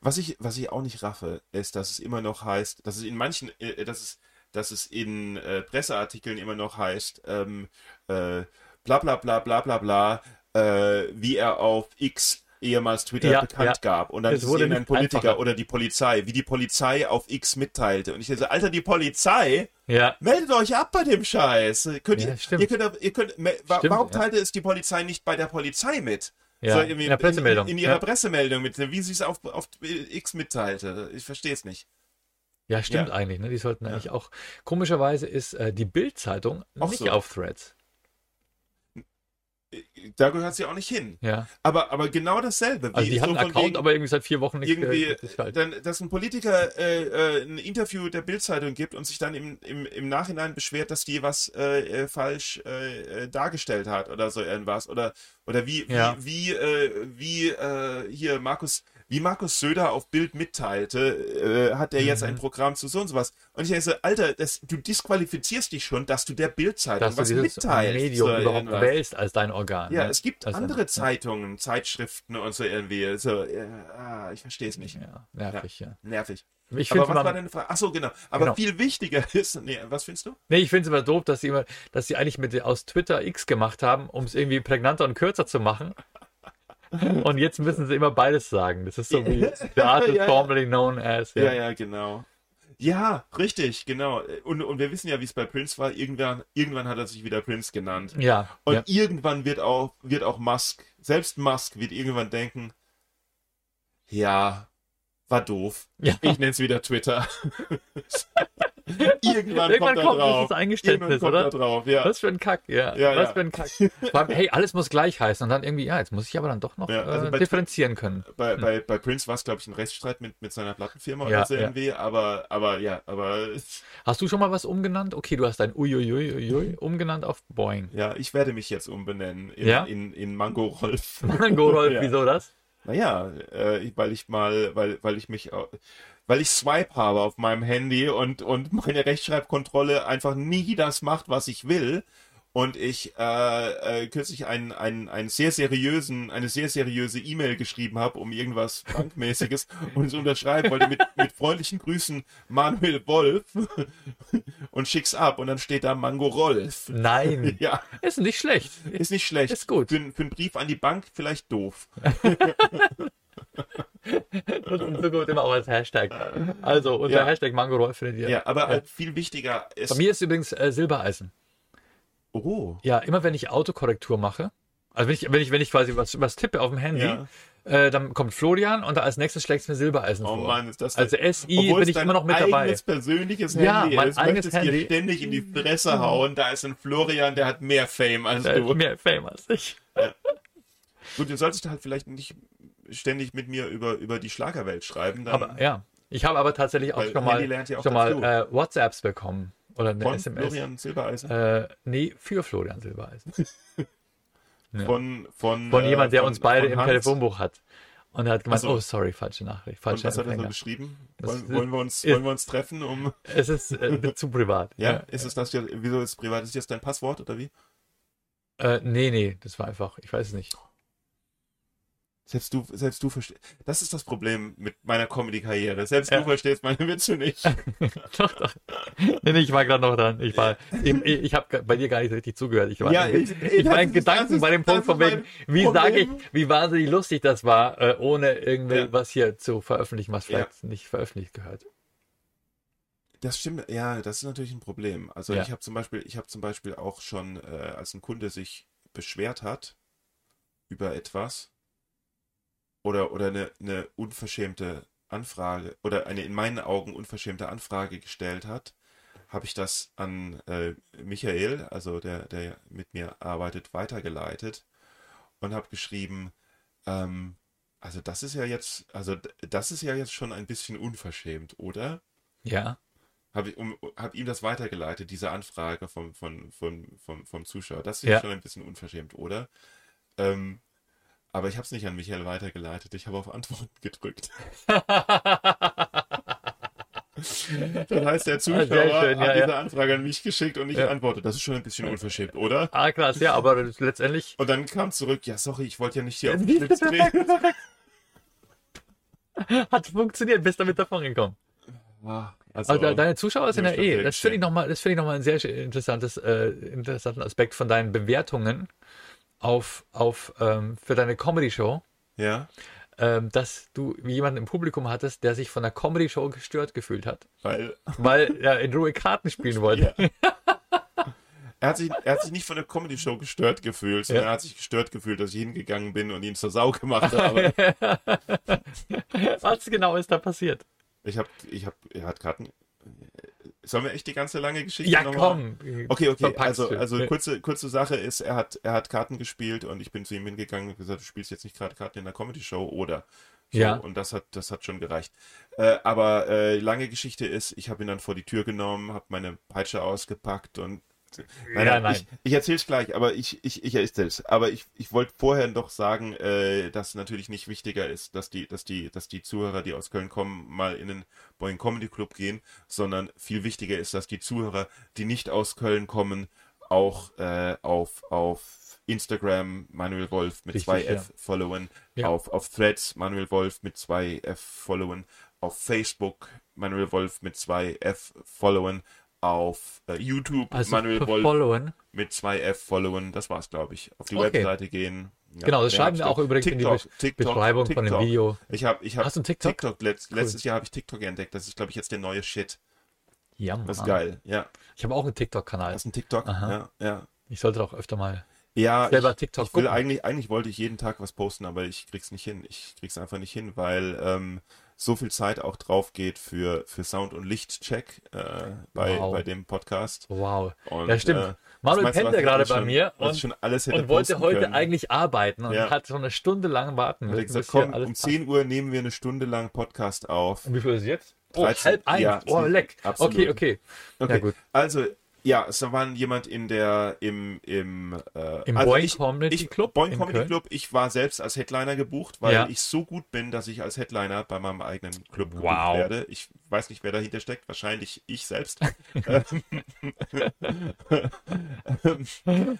Was ich, was ich auch nicht raffe, ist, dass es immer noch heißt, dass es in manchen, äh, dass es, dass es in äh, Presseartikeln immer noch heißt, ähm, äh, bla bla bla bla bla bla, äh, wie er auf X ehemals Twitter Ja, bekannt ja. gab. Und dann Es wurde nicht Politiker einfacher. oder die Polizei, wie die Polizei auf X mitteilte. Und ich so, Alter, die Polizei, Ja, meldet euch ab bei dem Scheiß. Könnt Ja, ihr, stimmt. ihr könnt, ihr könnt, wa- Stimmt, warum ja. teilte es die Polizei nicht bei der Polizei mit? ja. So, in der Pressemeldung. In, in ihrer ja. Pressemeldung, mit, wie sie es auf, auf X mitteilte. Ich verstehe es nicht. ja, stimmt Ja. eigentlich. Ne? Die sollten Ja. eigentlich auch. Komischerweise ist äh, die Bild-Zeitung Auch nicht so. auf Threads. Da gehört sie auch nicht hin. Ja. Aber, aber genau dasselbe. Also die so haben einen Account, wegen aber irgendwie seit vier Wochen nichts irgendwie, dann, dass ein Politiker äh, äh, ein Interview der Bildzeitung gibt und sich dann im, im, im Nachhinein beschwert, dass die was äh, äh, falsch äh, äh, dargestellt hat oder so irgendwas. Oder, oder wie, Ja. wie, wie, äh, wie hier Markus, wie Markus Söder auf Bild mitteilte, äh, hat er jetzt Mhm. ein Programm zu so und sowas. Und ich denke so, Alter, das, du disqualifizierst dich schon, dass du der Bildzeitung was mitteilst. Medium so überhaupt irgendwas. wählst als dein Organ. Ja, ne? es gibt Also, andere ja. Zeitungen, Zeitschriften und so irgendwie. So, äh, ah, ich verstehe es nicht. Ja, nervig, ja. Nervig. Ich Aber was war deine Frage? Achso, genau. Aber Genau. viel wichtiger ist, nee, was findest du? nee, ich finde es immer doof, dass sie immer, dass sie eigentlich mit aus Twitter X gemacht haben, um es irgendwie prägnanter und kürzer zu machen. Und jetzt müssen sie immer beides sagen. Das ist so wie the artist Ja, ja. formerly known as. Ja, ja, genau. Ja, richtig, genau. Und, und wir wissen ja, wie es bei Prince war. Irgendwann, irgendwann hat er sich wieder Prince genannt. Ja, Und ja. irgendwann wird auch, wird auch Musk, selbst Musk wird irgendwann denken, ja, war doof. Ja. Ich nenne es wieder Twitter. irgendwann, Irgendwann kommt kommt drauf. dieses Eingeständnis, Irgendwann kommt oder? er drauf, ja. Was für ein Kack, ja. Ja, Was ja. für ein Kack. Vor allem, hey, alles muss gleich heißen. Und dann irgendwie, ja, jetzt muss ich aber dann doch noch Ja, also äh, differenzieren können. Bei, bei, bei Prince war es, glaube ich, ein Rechtsstreit mit, mit seiner Plattenfirma Ja, oder so irgendwie, aber, aber ja, aber Hast du schon mal was umgenannt? Okay, du hast dein Uiuiuiui umgenannt auf Boeing. ja, ich werde mich jetzt umbenennen in, Ja? in, in Mango Rolf. Mango Rolf, wieso das? Naja, äh, weil ich mal, weil, weil ich mich, weil ich Swipe habe auf meinem Handy und, und meine Rechtschreibkontrolle einfach nie das macht, was ich will. Und ich äh, äh, kürzlich einen, einen, einen sehr seriösen, eine sehr seriöse E-Mail geschrieben habe, um irgendwas Bankmäßiges und es unterschreiben wollte mit, mit freundlichen Grüßen Manuel Wolf und schick's ab und dann steht da Mango Rolf. Nein, Ja, ist nicht schlecht. ist nicht schlecht. Ist gut. Für, für einen Brief an die Bank vielleicht doof. Und so gut immer auch als Hashtag. Also unter Ja. Hashtag Mango Rolf findet ihr. Ja, aber halt viel wichtiger ist. Bei mir ist übrigens äh, Silbereisen. Oh. Ja, immer wenn ich Autokorrektur mache, also wenn ich, wenn ich, wenn ich quasi was, was tippe auf dem Handy, Ja. äh, dann kommt Florian und als nächstes schlägt es mir Silbereisen Oh vor. Mann, ist das Also SI bin ich immer noch mit dabei. eigenes persönliches Ja, Handy mein ist, eigenes möchtest dir Handy. ständig in die Fresse hauen. Da ist ein Florian, der hat mehr Fame als Der du. mehr Fame als ich. Gut, du solltest halt vielleicht nicht ständig mit mir über, über die Schlagerwelt schreiben. Dann Aber ja, ich habe aber tatsächlich auch schon mal, ja auch schon mal äh, WhatsApps bekommen oder eine von SMS. Florian Silbereisen. Äh, nee, für Florian Silbereisen. ja. Von, von, Von äh, jemand, der von- uns beide im Hans. Telefonbuch hat. Und er hat gemeint, Ach so. oh sorry, falsche Nachricht, Und falscher was hat er so Empfänger. geschrieben? Das Wollen, wollen, wir uns, ist- wollen wir uns treffen, um. Es ist äh, zu privat. Ja, ist es das jetzt, wieso ist es privat? Ist jetzt dein Passwort oder wie? Äh, nee, nee, das war einfach, ich weiß es nicht. Selbst du, selbst du verstehst. Das ist das Problem mit meiner Comedy-Karriere. Selbst Ja. du verstehst meine Witze nicht. doch, doch. Nee, ich war gerade noch dran. Ich war, ich, ich habe bei dir gar nicht so richtig zugehört. Ich war, Ja, ich, ich- ich war in Gedanken ist- bei dem Punkt von wegen, wie sage ich, wie wahnsinnig lustig das war, äh, ohne irgendwie Ja. was hier zu veröffentlichen, was Ja. vielleicht nicht veröffentlicht gehört. Das stimmt, ja, das ist natürlich ein Problem. Also Ja. ich habe zum Beispiel, ich habe zum Beispiel auch schon, äh, als ein Kunde sich beschwert hat über etwas oder, oder eine, eine unverschämte Anfrage oder eine in meinen Augen unverschämte Anfrage gestellt hat, habe ich das an äh, Michael, also der, der mit mir arbeitet, weitergeleitet und habe geschrieben, ähm, also das ist ja jetzt, also das ist ja jetzt schon ein bisschen unverschämt, oder? Ja. Habe um, hab ihm das weitergeleitet, diese Anfrage vom, vom, vom, vom, vom Zuschauer. Das ist Ja. schon ein bisschen unverschämt, oder? Ähm, aber ich habe es nicht an Michael weitergeleitet, ich habe auf Antworten gedrückt. Das heißt, der Zuschauer schön, ja, hat ja. diese Anfrage an mich geschickt und ich Ja. antworte. Das ist schon ein bisschen unverschämt, oder? ah, krass, ja, aber letztendlich. Und dann kam zurück, ja, sorry, ich wollte ja nicht hier auf den Schlips perfekt, perfekt. Hat funktioniert, bist damit davon gekommen. Ah, Also, Also de- deine Zuschauer sind ja Ja, eh, das finde ich nochmal, das finde ich nochmal ein sehr interessantes, äh, interessanten Aspekt von deinen Bewertungen auf, auf ähm, für deine Comedy-Show, ja, ähm, dass du jemanden im Publikum hattest, der sich von der Comedy-Show gestört gefühlt hat, weil weil er in Ruhe Karten spielen wollte. Ja. Er hat, sich, er hat sich nicht von der Comedy-Show gestört gefühlt, sondern Ja. er hat sich gestört gefühlt, dass ich hingegangen bin und ihn zur Sau gemacht habe. Was genau ist da passiert? ich habe, ich habe, er hat Karten. Sollen wir echt die ganze lange Geschichte Ja, nochmal? komm. Okay, okay, Verpackst also, also kurze, kurze Sache ist, er hat, er hat Karten gespielt und ich bin zu ihm hingegangen und gesagt, du spielst jetzt nicht gerade Karten in der Comedy-Show oder so. Ja. Und das hat, das hat schon gereicht. Äh, aber äh, lange Geschichte ist, ich habe ihn dann vor die Tür genommen, habe meine Peitsche ausgepackt und Nein, Ja, nein. Ich, ich erzähle es gleich, aber ich, ich, ich erzähl's. Aber ich, ich wollte vorher noch sagen, äh, dass natürlich nicht wichtiger ist, dass die, dass die, dass die Zuhörer, die aus Köln kommen, mal in den Boeing Comedy Club gehen, sondern viel wichtiger ist, dass die Zuhörer, die nicht aus Köln kommen, auch äh, auf, auf Instagram Manuel Wolf mit Richtig, zwei ja. F followen, Ja. auf, auf Threads Manuel Wolf mit zwei F followen, auf Facebook Manuel Wolf mit zwei F followen, auf äh, YouTube Also Manuel followen. mit zwei F followen, das war's, glaube ich. Auf die Okay. Webseite gehen. Ja, Genau, das schreiben wir auch übrigens in die TikTok, Besch- TikTok, Beschreibung von dem TikTok. Video. Ich habe ich hab Hast du einen TikTok? letzt, letztes Jahr habe ich TikTok entdeckt. Das ist, glaube ich, jetzt der neue Shit. Ja, Das ist Mann. geil. Ja. Ich habe auch einen TikTok-Kanal. Das ist ein TikTok. Aha. Ja, ja. Ich sollte doch öfter mal. Ja, Selber ich, TikTok ich will gucken. eigentlich, eigentlich wollte ich jeden Tag was posten, aber ich krieg's nicht hin. Ich krieg's einfach nicht hin, weil ähm, so viel Zeit auch drauf geht für, für Sound- und Lichtcheck äh, bei, Wow. bei dem Podcast. Wow. Und, ja, stimmt. äh, Manuel pennt ja gerade bei schon- mir und, schon alles und wollte heute können. eigentlich arbeiten und Ja. hat schon eine Stunde lang warten müssen, gesagt, komm, um passt. 10 Uhr nehmen wir eine Stunde lang Podcast auf. Und wie viel ist es jetzt? Oh, 13. halb eins. Ja, oh, leck. absolut. Okay, okay. Okay, Ja, gut. also, ja, es war jemand in der, im, im, äh, Im also Boing ich, Comedy ich, Club Boing in Comedy Köln? Club. Ich war selbst als Headliner gebucht, weil Ja. ich so gut bin, dass ich als Headliner bei meinem eigenen Club gebucht Wow. werde. Ich weiß nicht, wer dahinter steckt. Wahrscheinlich ich selbst.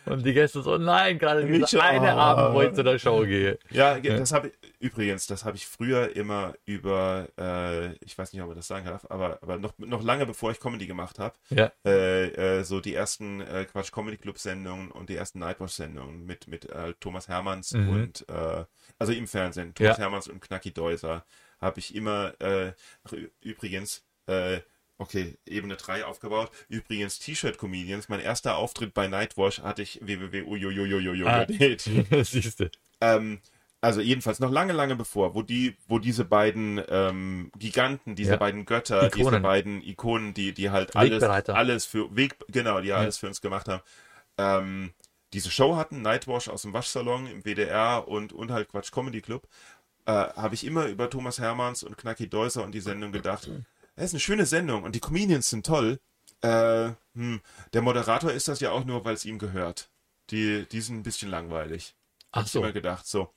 Und die Gäste so, nein, gerade Nicht dieser eine schon. Abend, wo ich zu der Show gehe. ja, das habe ich, übrigens, das habe ich früher immer über, äh, ich weiß nicht, ob man das sagen darf, aber, aber noch, noch lange bevor ich Comedy gemacht habe, Ja. äh, äh, so die ersten äh, Quatsch Comedy Club Sendungen und die ersten Nightwatch Sendungen mit mit äh, Thomas Hermanns Mhm. und äh, also im Fernsehen Thomas Ja. Hermanns und Knacki Deuser habe ich immer äh, übrigens äh, okay Ebene 3 aufgebaut übrigens T-Shirt Comedians mein erster Auftritt bei Nightwatch hatte ich www Ah. genäht. Siehst du. ähm, also jedenfalls noch lange, lange bevor, wo die, wo diese beiden ähm, Giganten, diese Ja. beiden Götter, diese Ikonen. beiden Ikonen, die, die halt alles, alles für Weg, genau, die alles für uns gemacht haben, ähm, diese Show hatten, Nightwash aus dem Waschsalon im WDR und, und halt Quatsch Comedy Club, äh, habe ich immer über Thomas Hermanns und Knacki Deuser und die Sendung gedacht, es ist eine schöne Sendung und die Comedians sind toll. Äh, hm, der Moderator ist das ja auch nur, weil es ihm gehört. Die, die sind ein bisschen langweilig. Ach Hab ich so, immer gedacht, so.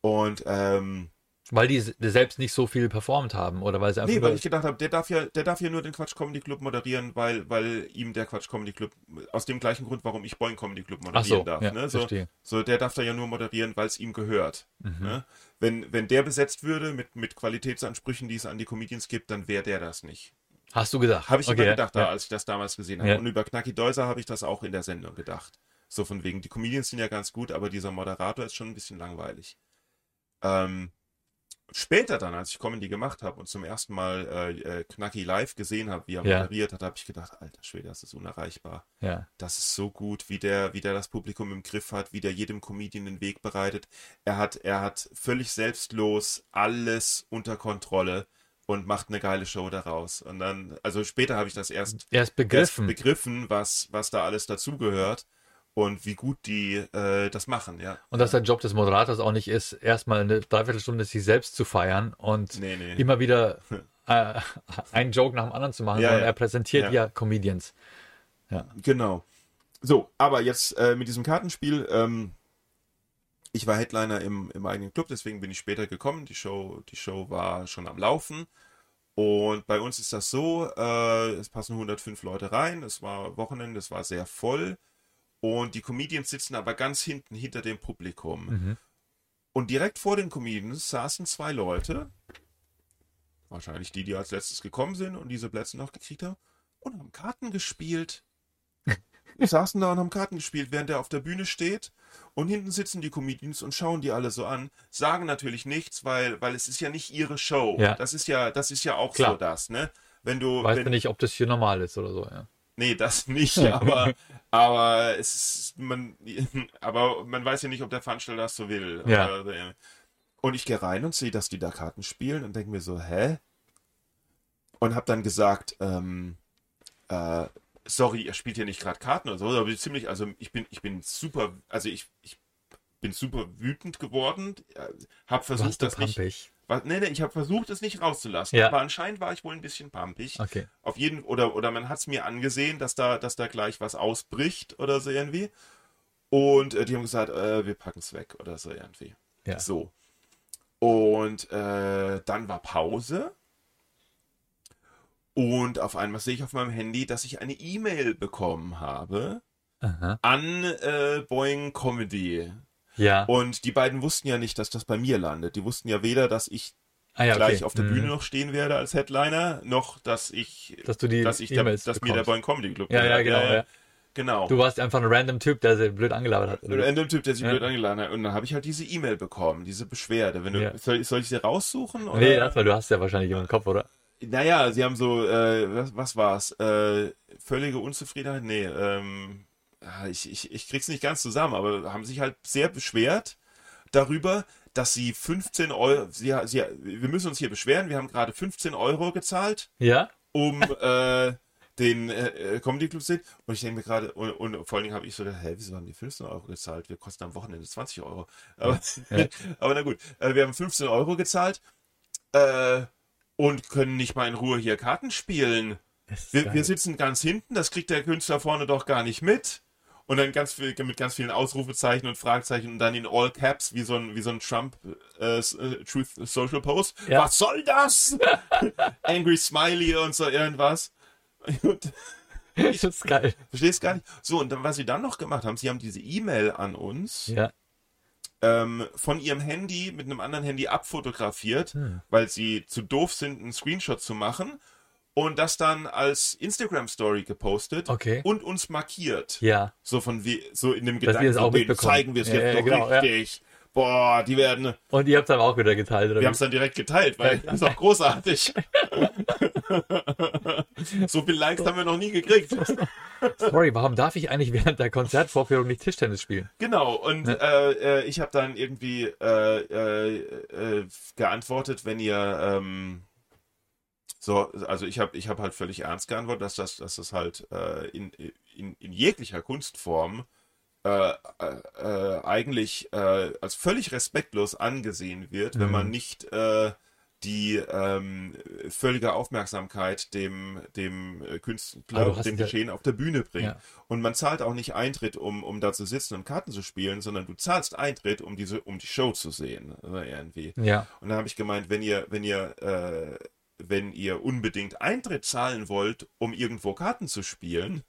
Und ähm, weil die selbst nicht so viel performt haben oder weil sie einfach nee, weil ich gedacht habe, der darf ja, der darf ja nur den Quatsch Comedy Club moderieren, weil, weil ihm der Quatsch Comedy Club aus dem gleichen Grund, warum ich Boing Comedy Club moderieren so, darf. ja, ne? so, verstehe. so, der darf da ja nur moderieren, weil es ihm gehört. Mhm. Ne? Wenn, wenn der besetzt würde mit, mit Qualitätsansprüchen, die es an die Comedians gibt, dann wäre der das nicht. Hast du gedacht? Habe ich Okay, immer gedacht, da, ja. als ich das damals gesehen habe. Ja. Und über Knacki Deuser habe ich das auch in der Sendung gedacht. So von wegen, die Comedians sind ja ganz gut, aber dieser Moderator ist schon ein bisschen langweilig. Ähm, später dann, als ich Comedy gemacht habe und zum ersten Mal äh, äh, Knacki live gesehen habe, wie er Ja. moderiert hat, habe ich gedacht, alter Schwede, das ist unerreichbar. ja. Das ist so gut, wie der, wie der das Publikum im Griff hat, wie der jedem Comedian den Weg bereitet. Er hat, er hat völlig selbstlos alles unter Kontrolle. und macht eine geile Show daraus. Und dann, also später habe ich das erst, erst begriffen, erst begriffen was, was da alles dazugehört und wie gut die äh, das machen, ja. Und dass der Job des Moderators auch nicht ist, erstmal eine Dreiviertelstunde sich selbst zu feiern und Nee, nee. immer wieder äh, einen Joke nach dem anderen zu machen, Ja, sondern ja. er präsentiert Ja. ja, Comedians. Genau. So, aber jetzt äh, mit diesem Kartenspiel, ähm, ich war Headliner im, im eigenen Club, deswegen bin ich später gekommen. Die Show, die Show war schon am Laufen. Und bei uns ist das so, äh, es passen 105 Leute rein, es war Wochenende, es war sehr voll. Und die Comedians sitzen aber ganz hinten, hinter dem Publikum. Mhm. Und direkt vor den Comedians saßen zwei Leute, wahrscheinlich die, die als letztes gekommen sind und diese Plätze noch gekriegt haben, und haben Karten gespielt. Die saßen da und haben Karten gespielt, während er auf der Bühne steht. Und hinten sitzen die Comedians und schauen die alle so an, sagen natürlich nichts, weil, weil es ist ja nicht ihre Show. Ja. Das ist ja, das ist ja auch Klar. so das, ne? Wenn du, Weißt wenn, du nicht, ob das hier normal ist oder so, ja. Nee, das nicht, aber, aber es ist, man, aber man weiß ja nicht, ob der Veranstalter das so will. Ja. Äh, Und ich gehe rein und sehe, dass die da Karten spielen und denke mir so, hä? Und habe dann gesagt, ähm, äh, sorry, ihr spielt hier nicht gerade Karten oder so, aber ich ziemlich, also ich bin, ich bin super, also ich, ich bin super wütend geworden, äh, hab Du versucht, das nicht, pampig. Was, nee, nee, ich habe versucht, es nicht rauszulassen, Ja. aber anscheinend war ich wohl ein bisschen pampig. Okay. Auf jeden oder oder man hat es mir angesehen, dass da dass da gleich was ausbricht oder so irgendwie. Und äh, die haben gesagt, äh, wir packen es weg oder so irgendwie. Ja. So. Und äh, dann war Pause. Und auf einmal sehe ich auf meinem Handy, dass ich eine E-Mail bekommen habe Aha. an äh, Boeing Comedy. Ja. Und die beiden wussten ja nicht, dass das bei mir landet. Die wussten ja weder, dass ich ah, ja gleich okay. auf der Mhm. Bühne noch stehen werde als Headliner, noch dass ich Dass du die dass ich der, E-Mails dass mir der. Boeing Comedy Club Ja, ja, genau. Ja. genau. Du warst einfach ein random Typ, der sie blöd angelabert hat. Ein Typ, der sich Ja. blöd angeladen hat. Und dann habe ich halt diese E-Mail bekommen, diese Beschwerde. Wenn du, Ja. soll, soll ich sie raussuchen? Oder? Nee, war, du hast ja wahrscheinlich immer im Kopf, oder? Naja, sie haben so, äh, was, was war's? Äh, völlige Unzufriedenheit? Nee, ähm, ja, ich, ich, ich krieg's nicht ganz zusammen, aber haben sich halt sehr beschwert darüber, dass sie 15 Euro, sie, sie, wir müssen uns hier beschweren, wir haben gerade 15 Euro gezahlt, Ja? um äh, den äh, Comedy Club zu sehen. Und ich denke mir gerade, und, und vor allen Dingen habe ich so gedacht, hä, wieso haben die 15 Euro gezahlt? Wir kosten am Wochenende 20 Euro. Aber, Ja. aber na gut, äh, wir haben 15 Euro gezahlt äh, und können nicht mal in Ruhe hier Karten spielen. Wir, wir sitzen ganz hinten, das kriegt der Künstler vorne doch gar nicht mit. Und dann ganz viel, mit ganz vielen Ausrufezeichen und Fragezeichen und dann in All Caps wie so ein, wie so ein Trump äh, äh, Truth Social Post. Ja. Was soll das? Angry Smiley und so irgendwas. Und, das ist geil. verstehst gar nicht. So, und dann, was sie dann noch gemacht haben, sie haben diese E-Mail an uns Ja. ähm, von ihrem Handy mit einem anderen Handy abfotografiert, Hm. weil sie zu doof sind, einen Screenshot zu machen und das dann als Instagram Story gepostet Okay. und uns markiert. Ja. So von wie, so in dem Dass wir Gedanken, denen mitbekommen. zeigen wir es Ja, jetzt ja, doch genau, ja. richtig. Boah, die werden, Und ihr habt es aber auch wieder geteilt, oder? wir haben es dann direkt geteilt, weil das ist auch großartig. so viele Likes haben wir noch nie gekriegt. Sorry, warum darf ich eigentlich während der Konzertvorführung nicht Tischtennis spielen? Genau, und äh, äh, ich habe dann irgendwie äh, äh, äh, geantwortet, wenn ihr ähm, so, also ich habe ich hab halt völlig ernst geantwortet, dass das, dass das halt äh, in, in, in jeglicher Kunstform äh, äh, äh, eigentlich äh, als völlig respektlos angesehen wird, wenn Mhm. man nicht äh, die ähm, völlige Aufmerksamkeit dem, dem Künstler, dem Geschehen auf der Bühne bringt. Ja. Und man zahlt auch nicht Eintritt, um, um da zu sitzen und Karten zu spielen, sondern du zahlst Eintritt, um diese, um die Show zu sehen. Oder irgendwie. Ja. Und dann habe ich gemeint, wenn ihr, wenn ihr, äh, wenn ihr unbedingt Eintritt zahlen wollt, um irgendwo Karten zu spielen,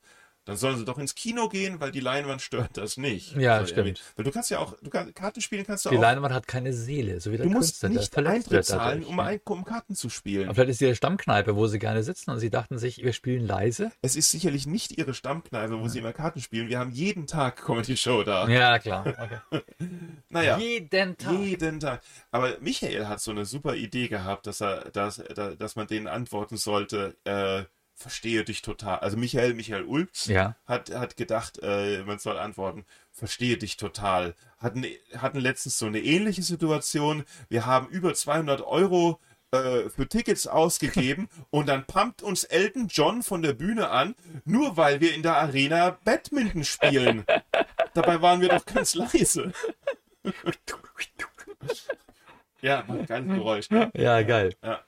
dann sollen sie doch ins Kino gehen, weil die Leinwand stört das nicht. Ja, So stimmt. Weil du kannst ja auch, du kannst, Karten spielen kannst du Die auch. Leinwand hat keine Seele, so wie der du musst Künstler. nicht Eintritt zahlen, um, ein, um Karten zu spielen. Aber vielleicht ist die Stammkneipe, wo sie gerne sitzen und sie dachten sich, wir spielen leise. Es ist sicherlich nicht ihre Stammkneipe, wo sie immer Karten spielen. Wir haben jeden Tag Comedy Show da. Ja, klar. Okay. Naja. Jeden Tag. Jeden Tag. Aber Michael hat so eine super Idee gehabt, dass er, dass, dass, dass man denen antworten sollte, äh, verstehe dich total. Also Michael, Michael Ulz Ja. hat, hat gedacht, äh, man soll antworten, verstehe dich total. Hatten, hatten letztens so eine ähnliche Situation. Wir haben über 200 Euro äh, für Tickets ausgegeben und dann pumpt uns Elton John von der Bühne an, nur weil wir in der Arena Badminton spielen. Dabei waren wir doch ganz leise. ja, geiles Geräusch. Ne? Ja, geil. Ja.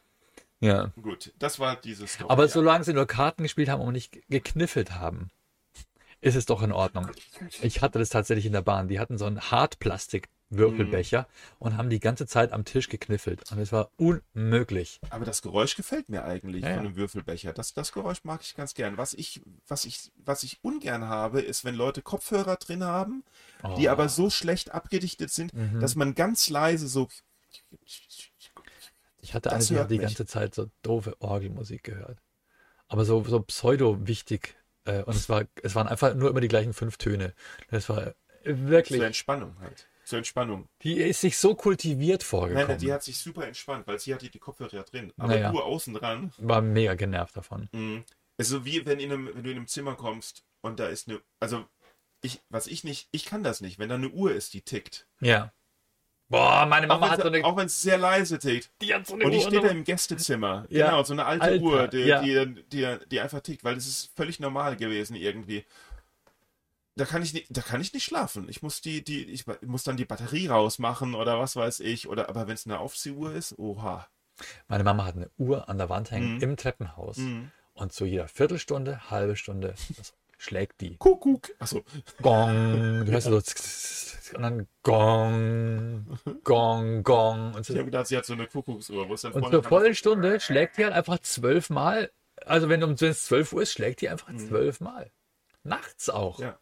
Ja. Gut, das war dieses Story. Aber ja. solange sie nur Karten gespielt haben und nicht gekniffelt haben, ist es doch in Ordnung. Ich hatte das tatsächlich in der Bahn. Die hatten so einen Hartplastik-Würfelbecher Mhm. und haben die ganze Zeit am Tisch gekniffelt. Und es war unmöglich. Aber das Geräusch gefällt mir eigentlich Ja, von einem Würfelbecher. Das, das Geräusch mag ich ganz gern. Was ich, was ich, was ich ungern habe, ist, wenn Leute Kopfhörer drin haben, die Oh. aber so schlecht abgedichtet sind, Mhm. dass man ganz leise so. Ich hatte Das eine, die ganze Zeit so doofe Orgelmusik gehört. Aber so, so pseudo-wichtig. Äh, und es, war, es waren einfach nur immer die gleichen fünf Töne. Das war wirklich. Zur Entspannung halt. Zur Entspannung. Die ist sich so kultiviert vorgekommen. Nein, die hat sich super entspannt, weil sie hatte die Kopfhörer drin. Aber Naja. nur außen dran. war mega genervt davon. Mhm. Also wie wenn, in einem, wenn du in einem Zimmer kommst und da ist eine. Also, ich, was ich nicht, ich kann das nicht, wenn da eine Uhr ist, die tickt. Ja. Boah, meine Mama hat so eine. auch wenn es sehr leise tickt. die hat so eine Und die Uhr steht da im Gästezimmer. Ja. Genau, so eine alte Alter, Uhr, die, ja. die, die, die einfach tickt, weil das ist völlig normal gewesen irgendwie. Da kann ich nicht, da kann ich nicht schlafen. Ich muss die, die, ich muss dann die Batterie rausmachen oder was weiß ich. Oder aber wenn es eine Aufziehuhr ist, oha. Meine Mama hat eine Uhr an der Wand hängen Mhm. im Treppenhaus. Mhm. Und zu jeder Viertelstunde, halbe Stunde das schlägt die. Kuckuck. Achso. Gong. Du hörst so und dann Gong, Gong, Gong. Und, so. Ich habe gedacht, sie hat so eine Kuckucksuhr. Wo ist denn und dran? vollen Stunde schlägt die halt einfach zwölfmal. Also wenn um wenn es 12 Uhr ist, schlägt die einfach zwölfmal. Nachts auch. Mhm. Ja.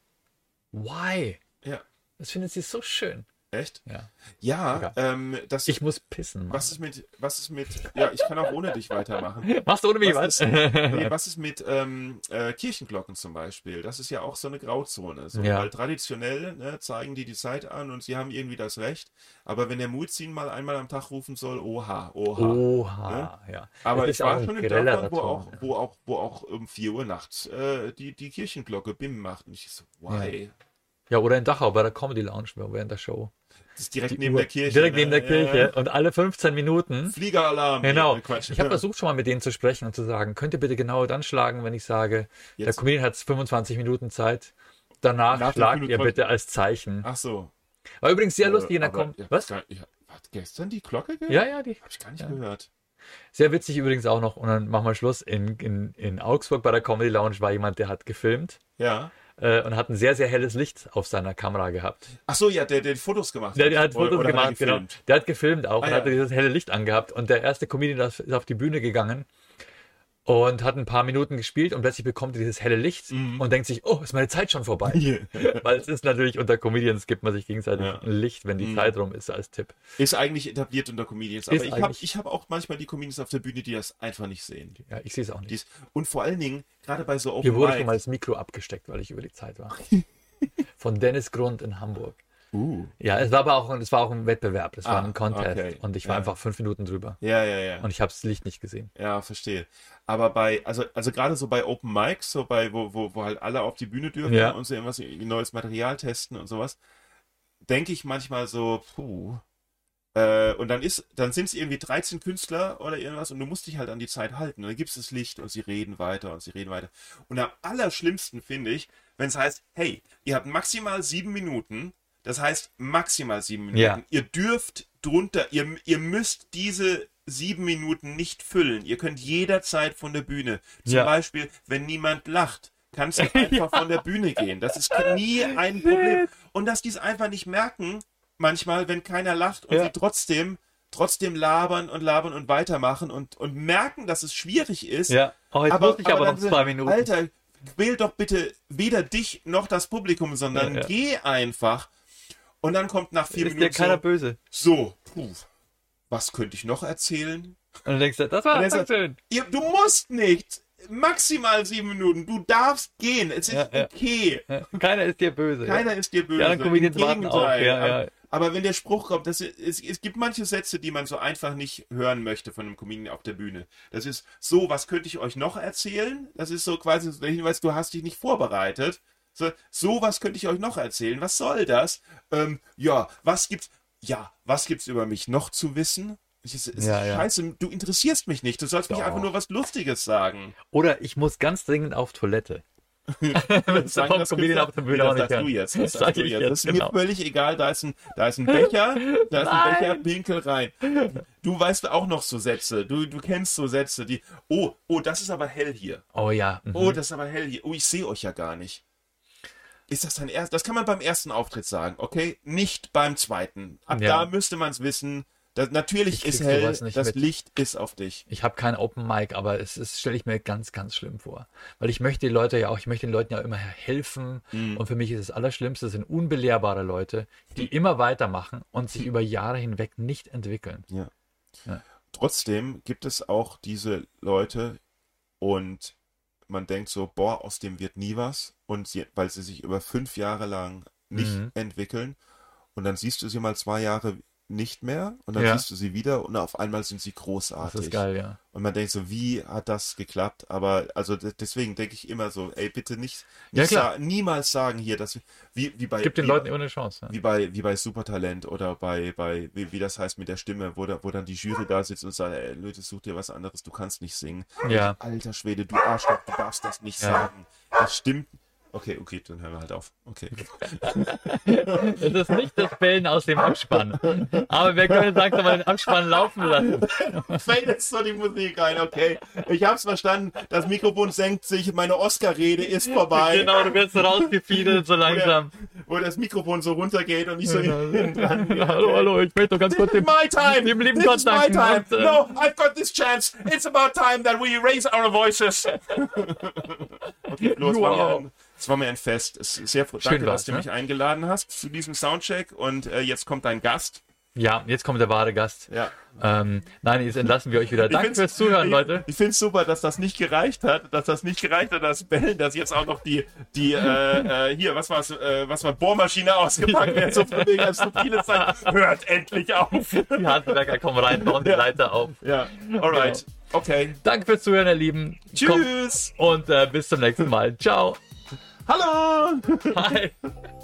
Why? Ja. Das findet sie so schön. Echt? Ja. Ja, ähm, das. Ich muss pissen. Mann. was ist mit, was ist mit, ja, ich kann auch ohne dich weitermachen. Machst du ohne mich Was was? ist, nee, was ist mit ähm, äh, Kirchenglocken zum Beispiel? Das ist ja auch so eine Grauzone. So, Ja. Weil traditionell ne, zeigen die die Zeit an und sie haben irgendwie das Recht. Aber wenn der Muezzin mal einmal am Tag rufen soll, oha, oha. Oha, ja. Aber ich war schon in Dörfern, wo auch, ja. wo auch, wo auch um 4 Uhr nachts äh, die, die Kirchenglocke BIM macht. Und ich so, why? Ja, oder in Dachau bei der Comedy Lounge während der Show. Das ist direkt Die neben Uhr- der Kirche. Direkt ne? neben der Ja, Kirche. ja. Und alle 15 Minuten. Fliegeralarm. Genau. Quatsch. Ich habe versucht schon mal mit denen zu sprechen und zu sagen, könnt ihr bitte genau dann schlagen, wenn ich sage, der Jetzt. Comedian hat 25 Minuten Zeit. Danach Nach schlagt ihr 25 bitte als Zeichen. Ach so. War übrigens sehr lustig, in der Aber Com ich hab Was? Hab, hat gestern die Glocke gehört? Ja, ja, die. Hab ich gar nicht Ja. gehört. Sehr witzig übrigens auch noch, und dann machen wir Schluss. In, in, in Augsburg bei der Comedy Lounge war jemand, der hat gefilmt Ja. Äh, und hat ein sehr, sehr helles Licht auf seiner Kamera gehabt. Ach so, ja, der, der Fotos gemacht Der, der hat Fotos oder gemacht, hat genau. gefilmt? Der hat gefilmt auch Ah, und ja. hatte dieses helle Licht angehabt. Und der erste Comedian ist auf die Bühne gegangen und hat ein paar Minuten gespielt und plötzlich bekommt er dieses helle Licht Mhm. und denkt sich, oh, ist meine Zeit schon vorbei. Weil es ist natürlich unter Comedians gibt man sich gegenseitig Ja. ein Licht, wenn die Mhm. Zeit rum ist, als Tipp. Ist eigentlich etabliert unter Comedians. Aber Ist ich habe hab auch manchmal die Comedians auf der Bühne, die das einfach nicht sehen. Ja, ich sehe es auch nicht. Die ist, und vor allen Dingen, gerade bei so Open Hier wurde Mic- schon mal das Mikro abgesteckt, weil ich über die Zeit war. Von Dennis Grund in Hamburg. Uh. Ja, es war aber auch, es war auch ein Wettbewerb, es war Ah, ein Contest okay. und ich war Ja. einfach fünf Minuten drüber Ja, ja, ja. und ich habe das Licht nicht gesehen. Ja, verstehe. Aber bei, also, also gerade so bei Open Mics, so bei, wo, wo, wo halt alle auf die Bühne dürfen Ja. und so irgendwas, neues Material testen und sowas, denke ich manchmal so, puh. Äh, und dann ist, dann sind es irgendwie 13 Künstler oder irgendwas und du musst dich halt an die Zeit halten. Und dann gibst das Licht und sie reden weiter und sie reden weiter. Und am allerschlimmsten finde ich, wenn es heißt, hey, ihr habt maximal sieben Minuten, das heißt maximal sieben Minuten. Ja. Ihr dürft drunter, ihr, ihr müsst diese sieben Minuten nicht füllen. Ihr könnt jederzeit von der Bühne. Zum Ja. Beispiel, wenn niemand lacht, kannst du einfach von der Bühne gehen. Das ist nie ein Problem. Und dass die es einfach nicht merken, manchmal, wenn keiner lacht und Ja. sie trotzdem, trotzdem labern und labern und weitermachen und, und merken, dass es schwierig ist. Ja, oh, jetzt aber, muss ich aber, dann noch zwei Minuten. Alter, quäl doch bitte weder dich noch das Publikum, sondern Ja, ja. geh einfach. Und dann kommt nach vier ist dir Minuten keiner so, böse. so, puh, was könnte ich noch erzählen? Und dann denkst du, das war sagt, schön. Ihr, du musst nicht. Maximal sieben Minuten. Du darfst gehen. Es ist Ja, ja. okay. Ja, Keiner ist dir böse. Keiner ist dir böse. Die anderen Comedians warten auch, ja, aber, ja. aber wenn der Spruch kommt, das ist, es, es gibt manche Sätze, die man so einfach nicht hören möchte von einem Comedian auf der Bühne. Das ist so, was könnte ich euch noch erzählen? Das ist so quasi der Hinweis, du hast dich nicht vorbereitet. So, so was könnte ich euch noch erzählen. Was soll das? Ähm, ja, was gibt's? Ja, was gibt's über mich noch zu wissen? Es ist Ja, ja. scheiße, du interessierst mich nicht. Du sollst mich Doch. einfach nur was Lustiges sagen. Oder ich muss ganz dringend auf Toilette. Sagen das Comedian auf der Bühne das sagst du jetzt. Das sag du jetzt. jetzt, Das ist genau. mir völlig egal. Da ist ein, da ist ein Becher, da ist ein Nein. Becher, pinkel rein. Du weißt auch noch so Sätze. Du, du kennst so Sätze, die. Oh, oh, das ist aber hell hier. Oh ja. mhm. Oh, das ist aber hell hier. Oh, ich sehe euch ja gar nicht. Ist das dein erst? Das kann man beim ersten Auftritt sagen, okay? Nicht beim zweiten. Ab Ja. da müsste man es wissen. Das, natürlich Ich ist hell, das mit. Licht ist auf dich. Ich habe kein Open Mic, aber es stelle ich mir ganz, ganz schlimm vor. Weil ich möchte die Leute ja auch, ich möchte den Leuten ja immer helfen. Mhm. Und für mich ist das Allerschlimmste, sind unbelehrbare Leute, die immer weitermachen und sich über Jahre hinweg nicht entwickeln. Ja. Ja. Trotzdem gibt es auch diese Leute und man denkt so, boah, aus dem wird nie was. Und sie, weil sie sich über fünf Jahre lang nicht Mhm. entwickeln. Und dann siehst du sie mal zwei Jahre nicht mehr und dann Ja. siehst du sie wieder und auf einmal sind sie Das großartig. ist geil, ja. Und man denkt so, wie hat das geklappt? Aber also de- deswegen denke ich immer so, ey, bitte nicht, Ja, nicht klar. sa niemals sagen hier, dass wie, wie bei Gib den wie, Leuten immer eine Chance. Ja. wie bei wie bei Supertalent oder bei bei wie, wie das heißt mit der Stimme, wo, da, wo dann die Jury da sitzt und sagt, ey, Leute, such dir was anderes, du kannst nicht singen. Ja. Alter Schwede, du Arschloch, du darfst das nicht Ja. sagen. Das stimmt. Okay, okay, dann hören wir halt auf. Okay. Es ist nicht das Bellen aus dem Abspann. Aber wir können langsam mal den Abspann laufen lassen. Fällt jetzt so die Musik rein, okay. Ich hab's verstanden. Das Mikrofon senkt sich, meine Oscar-Rede ist vorbei. Genau, du wirst so rausgefiedelt so Wo, der, langsam. wo das Mikrofon so runtergeht und ich so hallo, hallo, ich möchte doch ganz kurz is my time. dem lieben This Gott is my danken. time. Äh, No, I've got this chance. It's about time that we raise our voices. okay, mir Wow. Es war mir ein Fest. Es ist sehr froh. Schön Danke, war's, dass du ne? mich eingeladen hast zu diesem Soundcheck. Und äh, jetzt kommt dein Gast. Ja, jetzt kommt der wahre Gast. Ja. Ähm, nein, jetzt entlassen wir euch wieder. Danke fürs Zuhören, ich, Leute. Ich finde es super, dass das nicht gereicht hat, dass das nicht gereicht hat, dass Bellen, dass jetzt auch noch die, die äh, äh, hier, was war's, äh, was war Bohrmaschine ausgepackt wird, so von wegen als subtile Zeit. Hört endlich auf. Die Handwerker kommen rein, bauen die Leiter auf. Ja, alright. Okay. Danke fürs Zuhören, ihr Lieben. Kommt Tschüss. und äh, bis zum nächsten Mal. Ciao. Hallo. Hi.